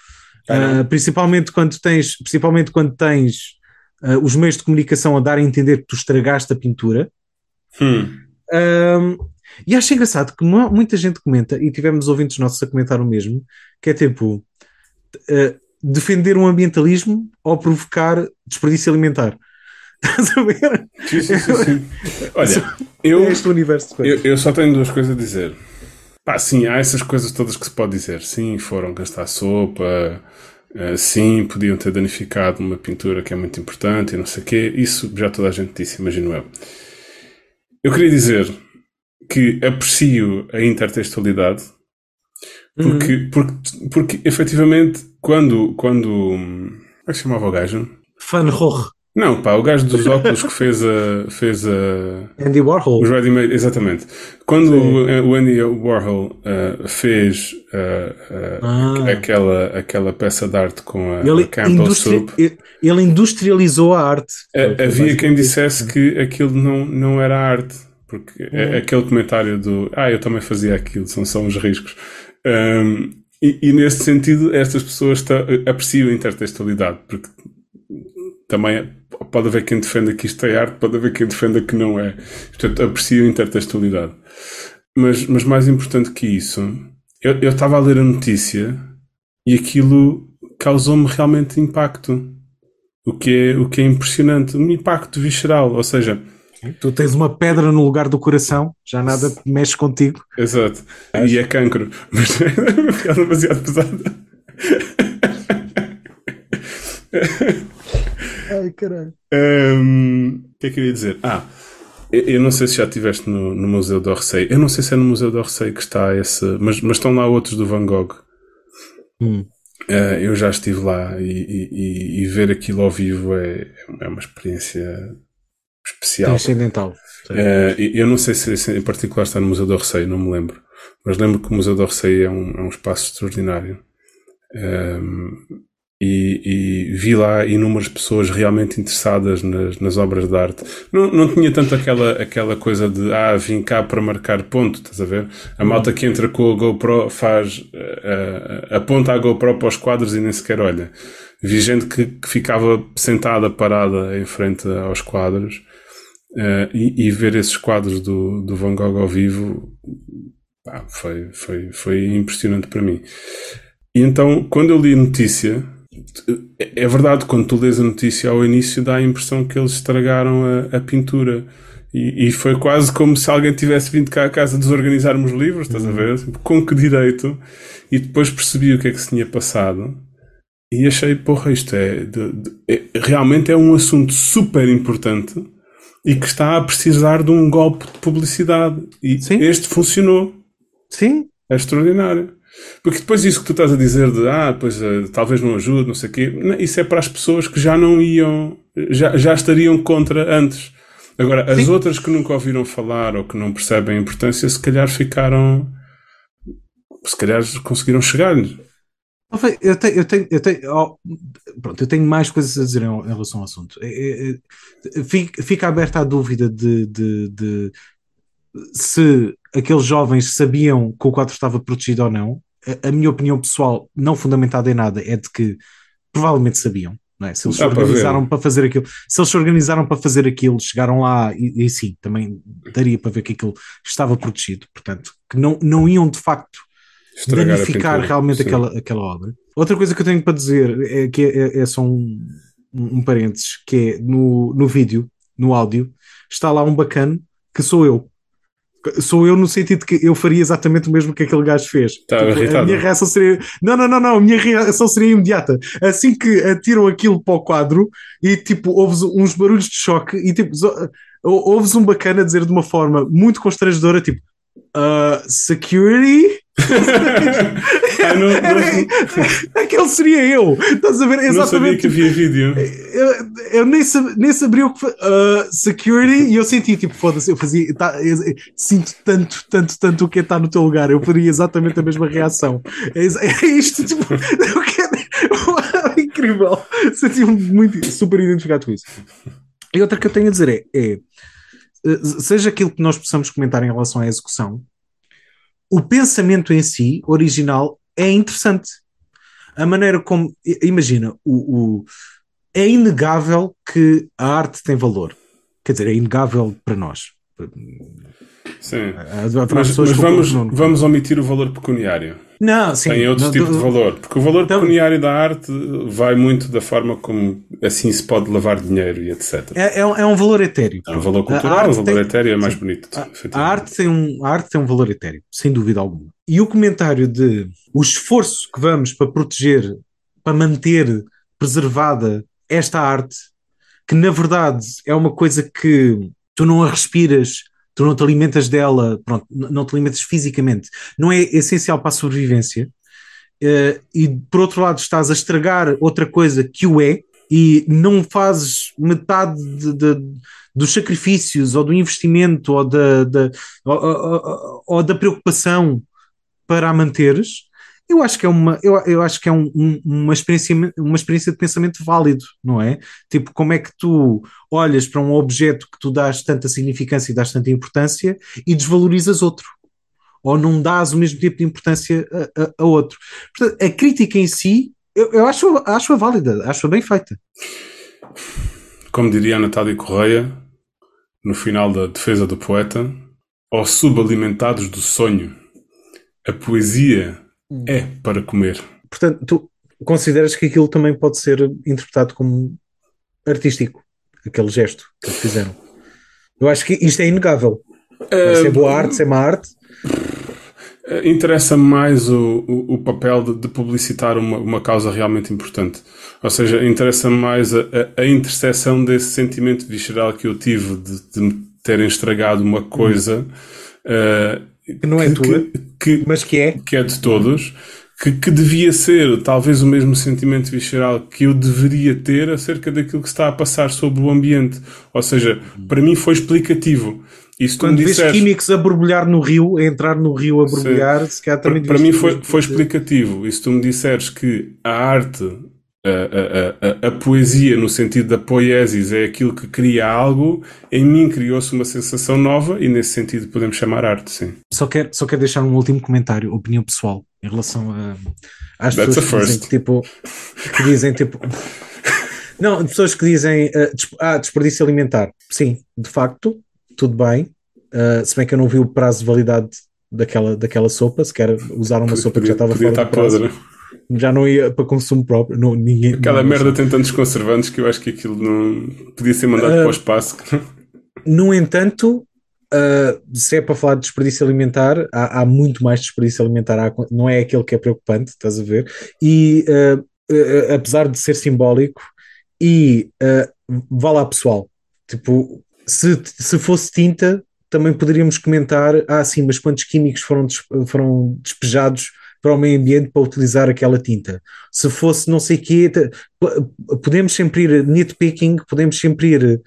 Uh, principalmente quando tens, principalmente quando tens uh, os meios de comunicação a dar a entender que tu estragaste a pintura. Hum. e acho engraçado que muita gente comenta, e tivemos ouvintes nossos a comentar o mesmo, que é tipo uh, defender um ambientalismo ou provocar desperdício alimentar. Estás a ver? Sim, sim, sim, sim. Olha, eu, é este universo de coisas. Eu, eu só tenho duas coisas a dizer. Pá, sim, há essas coisas todas que se pode dizer. Sim, foram gastar sopa, uh, sim, podiam ter danificado uma pintura que é muito importante e não sei o quê. Isso já toda a gente disse, imagino eu. Eu queria dizer que aprecio a intertextualidade porque, uhum. porque, porque efetivamente, quando. quando como é que se chamava o gajo? Van Gogh. Não, pá, o gajo dos óculos que fez a. Fez a Andy Warhol. Os ready made, exatamente. Quando o, o, Andy Warhol uh, fez uh, uh, ah. aquela, aquela peça de arte com a, ele a Campbell Soup. Ele industrializou a arte. A, havia quem dissesse que aquilo não, não era arte. Porque é, uhum. aquele comentário do. Ah, eu também fazia aquilo, são só uns riscos. Um, e, e, nesse sentido, estas pessoas apreciam a intertextualidade, porque também pode haver quem defenda que isto é arte, pode haver quem defenda que não é. Portanto, aprecio a intertextualidade. Mas, mas mais importante que isso, eu, eu estava a ler a notícia e aquilo causou-me realmente impacto. O que, é, o que é impressionante. Um impacto visceral. Ou seja, Tu tens uma pedra no lugar do coração, já nada mexe contigo. Exato. E é cancro. Mas é demasiado pesada. Ai, caralho. Um, o que é que eu ia dizer? Ah, eu não sei se já estiveste no, no Museu d'Orsay. Eu não sei se é no Museu d'Orsay que está esse. Mas, mas estão lá outros do Van Gogh. Hum. Uh, eu já estive lá e, e, e, ver aquilo ao vivo é, é uma experiência especial. Transcendental. Uh, eu não sei se em particular está no Museu d'Orsay, não me lembro. Mas lembro que o Museu d'Orsay é um, é um espaço extraordinário. Um, e, e, vi lá inúmeras pessoas realmente interessadas nas, nas obras de arte. Não, não tinha tanto aquela, aquela coisa de ah, vim cá para marcar ponto, estás a ver? A malta que entra com a GoPro faz uh, aponta a GoPro para os quadros e nem sequer olha. Vi gente que, que ficava sentada, parada em frente aos quadros uh, e, e, ver esses quadros do, do Van Gogh ao vivo pá, foi, foi, foi impressionante para mim. E então, quando eu li a notícia, é verdade, quando tu lês a notícia ao início dá a impressão que eles estragaram a, a pintura. E, e, foi quase como se alguém tivesse vindo cá a casa desorganizar-me os livros, estás a ver? Com que direito? E depois percebi o que é que se tinha passado. E achei, porra, isto é, de, de, é, realmente é um assunto super importante e que está a precisar de um golpe de publicidade. E Sim. este funcionou. Sim. É extraordinário. Porque depois isso que tu estás a dizer de ah, pois uh, talvez não ajude, não sei o quê, isso é para as pessoas que já não iam, já, já estariam contra antes. Agora, as Sim. outras que nunca ouviram falar ou que não percebem a importância, se calhar ficaram. Se calhar conseguiram chegar-lhes. Eu tenho, eu tenho, eu tenho, oh, pronto, eu tenho mais coisas a dizer em, em relação ao assunto. É, é, é fica, fica aberta a dúvida de, de, de, se aqueles jovens sabiam que o quadro estava protegido ou não a, minha opinião pessoal, não fundamentada em nada, é de que provavelmente sabiam. É? Se eles se organizaram para, para, fazer aquilo, se eles se organizaram para fazer aquilo, chegaram lá e, e, sim, também daria para ver que aquilo estava protegido, portanto, que não, não iam de facto Estragar danificar realmente aquela, aquela obra. Outra coisa que eu tenho para dizer é que é, é, é só um, um, um parênteses, que é no, no vídeo, no áudio, está lá um bacana que sou eu sou eu no sentido que eu faria exatamente o mesmo que aquele gajo fez. Tá tipo, a minha reação seria. Não, não, não, não, a minha reação seria imediata. Assim que atiram aquilo para o quadro e tipo, ouves uns barulhos de choque e tipo, ouves um bacana dizer de uma forma muito constrangedora, tipo, uh, security. Ah, não, não, Aquele seria eu. Estás a ver? não sabia Exatamente. que havia vídeo. Eu, eu nem, sab, nem sabia o que uh, security e eu senti tipo, foda-se, eu fazia. tá, eu- sinto tanto, tanto, tanto o que está no teu lugar. Eu faria exatamente a mesma reação. É, é isto, tipo, eu quero- incrível. Senti-me muito super identificado com isso. E outra que eu tenho a dizer é, é eh, seja aquilo que nós possamos comentar em relação à execução, o pensamento em si, original, é interessante. A maneira como. Imagina, o, o- é inegável que a arte tem valor. Quer dizer, é inegável para nós. Sim. Há Mas, mas vamos, vamos omitir o valor pecuniário. Não, sim. Tem outro não, tipo de valor. Porque o valor Então- pecuniário da arte vai muito da forma como assim se pode lavar dinheiro e etc. É, é, um- é um valor etéreo. É um valor cultural, um valor tem- etéreo é mais sim. bonito. A, a arte tem um, a arte tem um valor etéreo, sem dúvida alguma. E o comentário de o esforço que vamos para proteger, para manter preservada esta arte, que na verdade é uma coisa que tu não a respiras, tu não te alimentas dela, pronto, não te alimentas fisicamente, não é essencial para a sobrevivência. eh, e por outro lado estás a estragar outra coisa que o é e não fazes metade de- de- dos sacrifícios ou do investimento ou da, da, ou, ou- ou da preocupação para a manteres, eu acho que é uma, eu, eu acho que é um- um- uma, experiência, uma experiência de pensamento válido, não é? Tipo, como é que tu olhas para um objeto que tu dás tanta significância e dás tanta importância e desvalorizas outro? Ou não dás o mesmo tipo de importância a, a- a outro? Portanto, a crítica em si, eu, eu acho, acho-a válida, acho-a bem feita. Como diria a Natália Correia, no final da defesa do poeta, ó subalimentados do sonho, a poesia é para comer. Portanto, tu consideras que aquilo também pode ser interpretado como artístico, aquele gesto que eles fizeram? Eu acho que isto é inegável. Se é boa arte, se é má arte. Interessa-me mais o, o, o papel de, de publicitar uma, uma causa realmente importante. Ou seja, interessa-me mais a, a, a interseção desse sentimento visceral que eu tive de, de me terem estragado uma coisa eh, Que não é tua, que, mas que é. que é de todos, que, que devia ser talvez o mesmo sentimento visceral que eu deveria ter acerca daquilo que está a passar sobre o ambiente. Ou seja, para mim foi explicativo. Tu Quando vês disseres, químicos a borbulhar no rio, a entrar no rio a borbulhar, se calhar para, também para devias mim foi, foi explicativo. E se tu me disseres que a arte, a, a, a, a poesia, no sentido da poiesis, é aquilo que cria algo, em mim criou-se uma sensação nova e nesse sentido podemos chamar arte, sim. Só quero, só quero deixar um último comentário, opinião pessoal, em relação a, às That's pessoas que dizem que, tipo, que dizem tipo. Não, pessoas que dizem ah, des- ah, desperdício alimentar. Sim, de facto, tudo bem. Ah, se bem que eu não vi o prazo de validade daquela, daquela sopa, se quer usar uma sopa que já estava podia fora estar do prazo, podre. Já não ia para consumo próprio. Não, ninguém, Aquela não- merda tem tantos conservantes que eu acho que aquilo não podia ser mandado Ah, para o espaço. No entanto, uh, se é para falar de desperdício alimentar, há, há muito mais desperdício alimentar, há- não é aquele que é preocupante, estás a ver? E uh, uh, apesar de ser simbólico, e uh, vá lá pessoal, tipo, se, se fosse tinta, também poderíamos comentar, ah sim, mas quantos químicos foram, des- foram despejados para o meio ambiente para utilizar aquela tinta? Se fosse não sei o quê, podemos sempre ir nitpicking, podemos sempre ir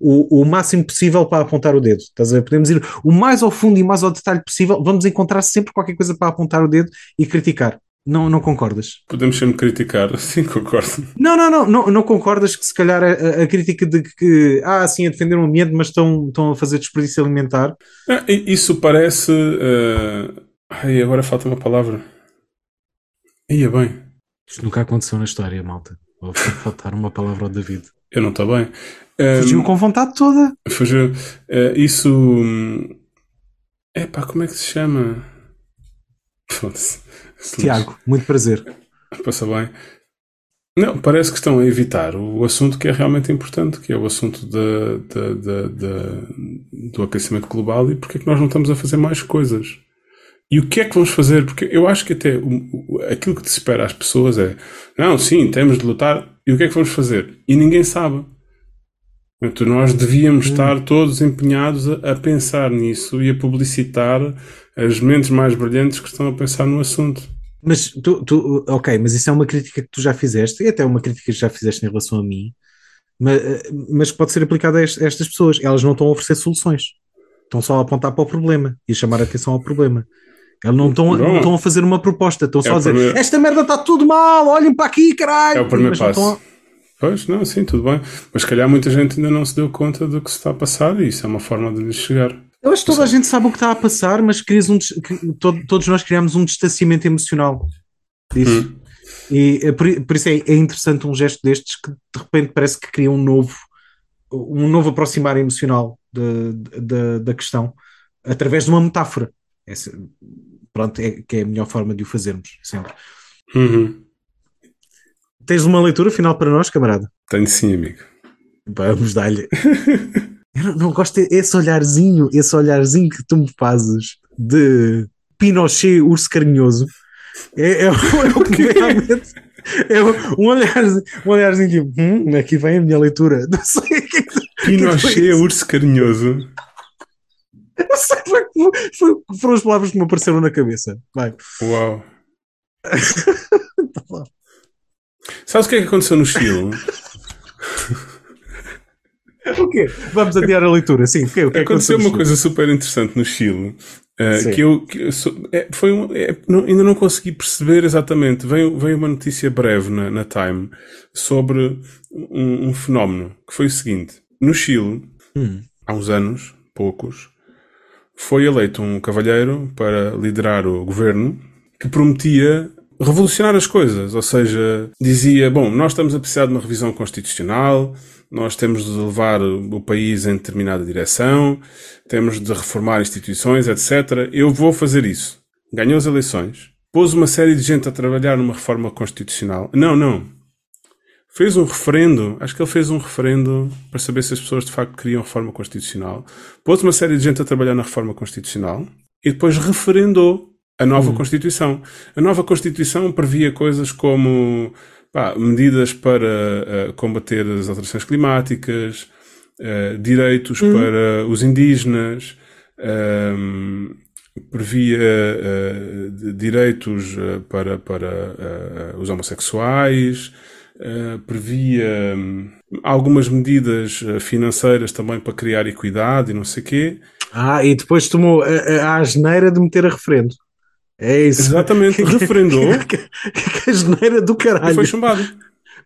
o, o máximo possível para apontar o dedo. Estás a ver? Podemos ir o mais ao fundo e mais ao detalhe possível. Vamos encontrar sempre qualquer coisa para apontar o dedo e criticar. Não, não concordas? Podemos sempre criticar, sim, concordo. Não, não, não, não, não concordas que se calhar a, a- crítica de que, ah, sim, a defender o ambiente, mas estão, estão a fazer desperdício alimentar. Ah, Isso parece. eh, Ai, agora falta uma palavra. Ia bem, Isto nunca aconteceu na história, malta. Vou faltar uma palavra ao David. eu não estou bem. Eh, Fugiu com vontade toda. Fugiu. Eh, isso. É pá, como é que se chama? Foda-se. Tiago, muito prazer. Passa bem. Não, parece que estão a evitar o assunto que é realmente importante, que é o assunto da- da- da- do aquecimento global e porque é que nós não estamos a fazer mais coisas. E o que é que vamos fazer? Porque eu acho que até o- aquilo que se espera às pessoas é não, sim, temos de lutar. E o que é que vamos fazer? E ninguém sabe. Portanto, nós devíamos estar todos empenhados a, a pensar nisso e a publicitar as mentes mais brilhantes que estão a pensar no assunto. Mas tu, tu, ok, mas isso é uma crítica que tu já fizeste, e até uma crítica que já fizeste em relação a mim, mas, mas pode ser aplicada a estas pessoas. Elas não estão a oferecer soluções, estão só a apontar para o problema e a chamar a atenção ao problema. Elas não estão, a fazer uma proposta, estão só É o a dizer primeiro- esta merda está tudo mal, olhem para aqui, caralho. É o primeiro não passo. a- Pois, não, sim, tudo bem. Mas se calhar muita gente ainda não se deu conta do que se está a passar e isso é uma forma de lhes chegar. Eu acho que toda a gente sabe o que está a passar, mas crias um, todos nós criamos um distanciamento emocional disso. Hum. E é por, por isso é, é interessante um gesto destes que de repente parece que cria um novo, um novo aproximar emocional de- de- da- da questão através de uma metáfora. Essa, pronto, é que é a melhor forma de o fazermos, sempre. Uhum. Tens uma leitura final para nós, camarada? Tenho sim, amigo. Vamos dar-lhe. Eu não, não gosto desse olharzinho, esse olharzinho que tu me fazes de Pinochet urso carinhoso. É, é, é que. É um olharzinho, um olharzinho tipo, hum, aqui vem a minha leitura. Não sei o que é que Pinochet, urso carinhoso. foi, foram as palavras que me apareceram na cabeça. Vai. Uau. Sabes o que é que aconteceu no Chile? O quê? Vamos adiar a leitura, sim. O quê? O que é que Aconteceu uma aconteceu? coisa super interessante no Chile. uh, que eu, que eu sou- é, foi um- é, não- ainda não consegui perceber exatamente. Veio, veio uma notícia breve na, na Time sobre um, um fenómeno que foi o seguinte: no Chile, Hum. há uns anos, poucos, foi eleito um cavalheiro para liderar o governo que prometia revolucionar as coisas, ou seja, dizia, bom, nós estamos a precisar de uma revisão constitucional, nós temos de levar o país em determinada direção, temos de reformar instituições, etc. Eu vou fazer isso. Ganhou as eleições, pôs uma série de gente a trabalhar numa reforma constitucional. Não, não. Fez um referendo, acho que ele fez um referendo para saber se as pessoas de facto queriam reforma constitucional. Pôs uma série de gente a trabalhar na reforma constitucional e depois referendou a nova Constituição. A nova Constituição previa coisas como pá, medidas para eh, combater as alterações climáticas, eh, direitos para os indígenas, ehm, previa de- direitos para, para os homossexuais, eh, previa hum, algumas medidas eh, financeiras também para criar equidade e não sei o quê. Ah, e depois tomou a, a, a asneira de meter a referendo. É isso. Exatamente, referendou que, que, que asneira do e caralho. foi chumbado.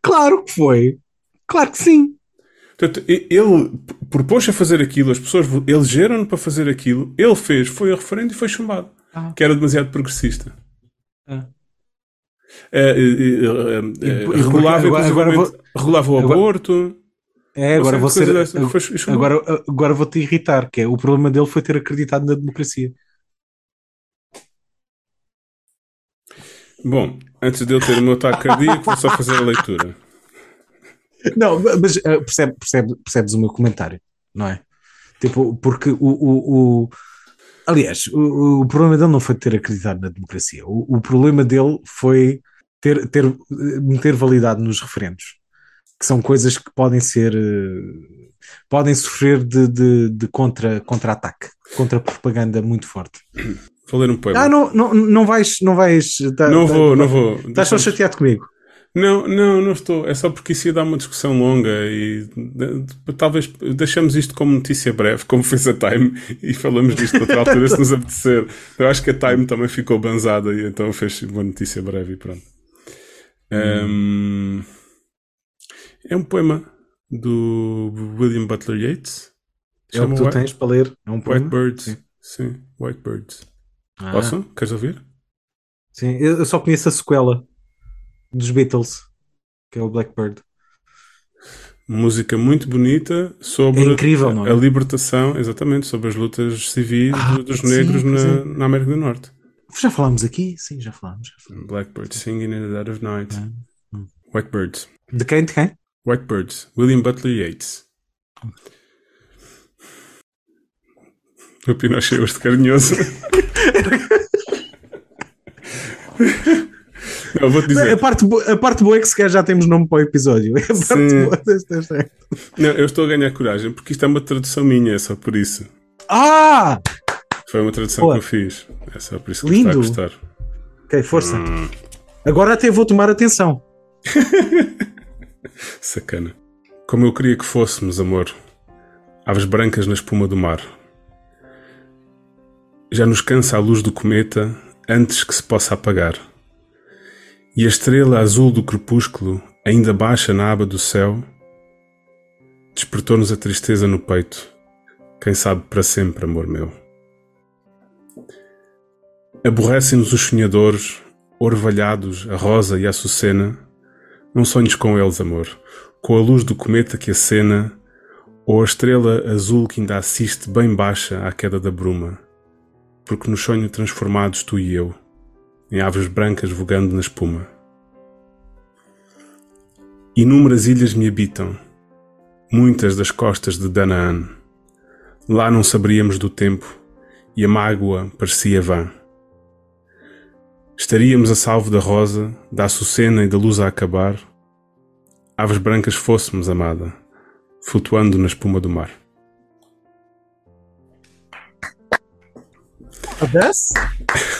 Claro que foi. Claro que sim. Portanto, e- ele propôs a fazer aquilo, as pessoas elegeram-no para fazer aquilo, ele fez, foi ao referendo e foi chumbado. Ah. Que era demasiado progressista. Ah. E regulava, agora- agora inclusivamente, regulava o agora- aborto. É, agora vou ser. Foi-. Agora, agora vou-te irritar, que é o problema dele foi ter acreditado na democracia. Bom, antes de eu ter o meu ataque cardíaco, vou só fazer a leitura. Não, mas eh, percebe, percebe, percebes o meu comentário, não é? Tipo, porque o. o, o- aliás, o, o problema dele não foi ter acreditado na democracia. O, o problema dele foi ter, ter, meter validade nos referendos, que são coisas que podem ser. eh, podem sofrer de, de, de contra, contra-ataque, contra-propaganda muito forte. Vou ler um poema. Ah, não, não, não vais. Não, vais tá- não tá- vou, não vou. Estás só chateado comigo. Não, não, não estou. É só porque isso ia dar uma discussão longa e de- de- talvez deixamos isto como notícia breve, como fez a Time, e falamos disto noutra altura se nos apetecer. Eu acho que a Time também ficou banzada e então fez uma notícia breve e pronto. Um, é um poema do William Butler Yeats. É o que tu White, tens para ler. É um White poema? Birds. Sim. Sim, White Birds. Ah. Posso? Queres ouvir? Sim, eu só conheço a sequela dos Beatles, que é o Blackbird. Música muito bonita sobre É incrível, não é? a libertação, exatamente, sobre as lutas civis Ah, do- dos sim, negros na, é. na América do Norte. Já falámos aqui? Sim, já falámos. já falámos. Blackbird singing in the dead of night. Hum. White Birds. De quem? De quem? White Birds. William Butler Yeats. O Pinochet hoje de carinhoso. Eu vou-te dizer. A parte, a parte boa é que se calhar já temos nome para o episódio. É a parte Sim. boa desta desta- Não, eu estou a ganhar coragem porque isto é uma tradução minha, é só por isso. Ah! Foi uma tradução Boa. que eu fiz. É só por isso que Lindo. está a gostar. Ok, força. Hum. Agora até vou tomar atenção. Sacana. Como eu queria que fôssemos, amor. Aves brancas na espuma do mar. Já nos cansa a luz do cometa antes que se possa apagar. E a estrela azul do crepúsculo, ainda baixa na aba do céu, despertou-nos a tristeza no peito. Quem sabe para sempre, amor meu. Aborrecem-nos os sonhadores, orvalhados, a rosa e a açucena. Não sonhes com eles, amor, com a luz do cometa que acena, ou a estrela azul que ainda assiste bem baixa à queda da bruma, porque nos sonhos transformados tu e eu, em aves brancas vogando na espuma. Inúmeras ilhas me habitam, muitas das costas de Danaan. Lá não saberíamos do tempo, e a mágoa parecia vã. Estaríamos a salvo da rosa, da açucena e da luz a acabar. Aves brancas fôssemos, amada, flutuando na espuma do mar. Acontece?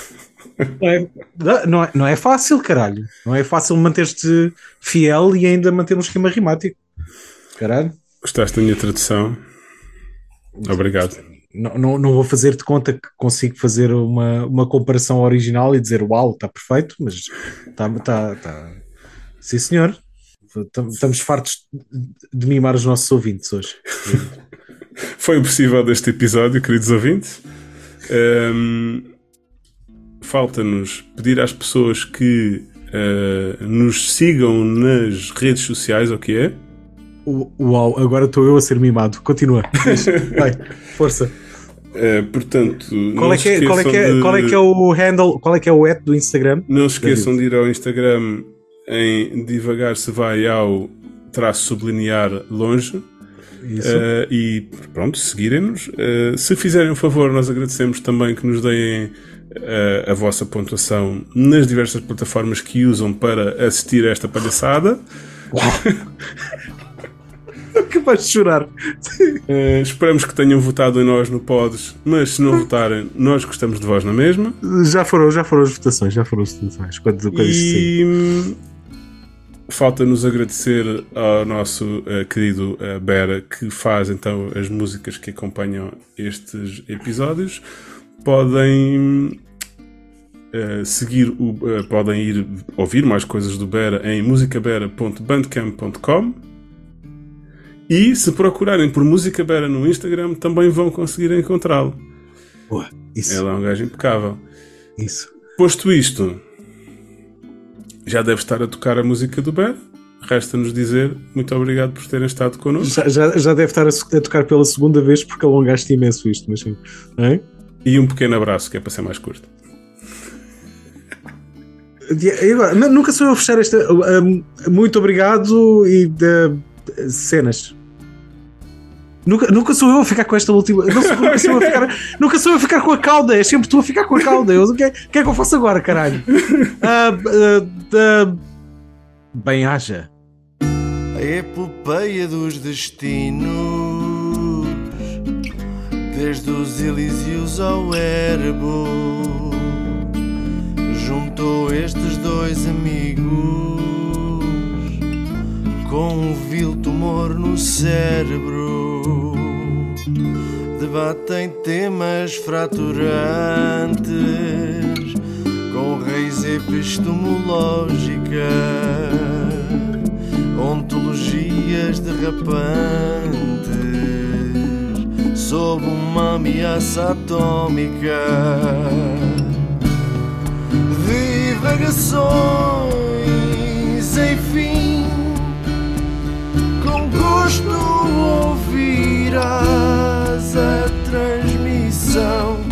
Não é, não, é, não é fácil, caralho. Não é fácil manter-te fiel e ainda manter um esquema rimático. Caralho. Gostaste da minha tradução? Obrigado. Não, não, não vou fazer de conta que consigo fazer uma, uma comparação original e dizer uau, está perfeito, mas está. Tá, tá. Sim, senhor. Tam- Estamos fartos de mimar os nossos ouvintes hoje. Foi o possível deste episódio, queridos ouvintes. Ahm, Falta-nos pedir às pessoas que ah, nos sigam nas redes sociais, o que é? Uau, agora estou eu a ser mimado. Continua. Vai, força. Ah, portanto, Qual não é, que é, qual, é que é, esqueçam qual é de- que é o handle? Qual é que é o app do Instagram? Não se esqueçam de ir ao Instagram em devagar se vai ao traço sublinhar longe Isso. eh, e pronto, seguirem-nos. Eh, se fizerem um favor, nós agradecemos também que nos deem eh, a vossa pontuação nas diversas plataformas que usam para assistir a esta palhaçada. Capaz de chorar. Eh, esperamos que tenham votado em nós no Pods, mas se não votarem, nós gostamos de vós na mesma. Já foram, já foram as votações, já foram as votações. Quando, quando. E falta-nos agradecer ao nosso eh, querido eh, Bera que faz então as músicas que acompanham estes episódios. Podem eh, seguir o, eh, podem ir ouvir mais coisas do Bera em musicabera.bandcamp.com e se procurarem por Música Bera no Instagram também vão conseguir encontrá-lo. Ele é um gajo impecável. isso. Posto isto, já deve estar a tocar a música do Bear. Resta-nos dizer muito obrigado por terem estado connosco. Já, já, já deve estar a, a tocar pela segunda vez porque alongaste imenso isto, mas sim. Hein? E um pequeno abraço, que é para ser mais curto. E agora, mas nunca sou eu a fechar esta. muito obrigado e de, cenas. Nunca, nunca sou eu a ficar com esta última. Não sou, nunca, sou eu a ficar, nunca sou eu a ficar com a cauda, é sempre tu a ficar com a cauda. Eu, o, que é, que é que eu faço agora, caralho? Ah, ah, ah, bem haja. A epopeia dos destinos, desde os Elíseos ao Erebo, juntou estes dois amigos com um vil tumor no cérebro. Debatem temas fraturantes com raiz epistemológica ontologias derrapantes sob uma ameaça atômica. Divagações, enfim, com gosto ouvirás a transmissão.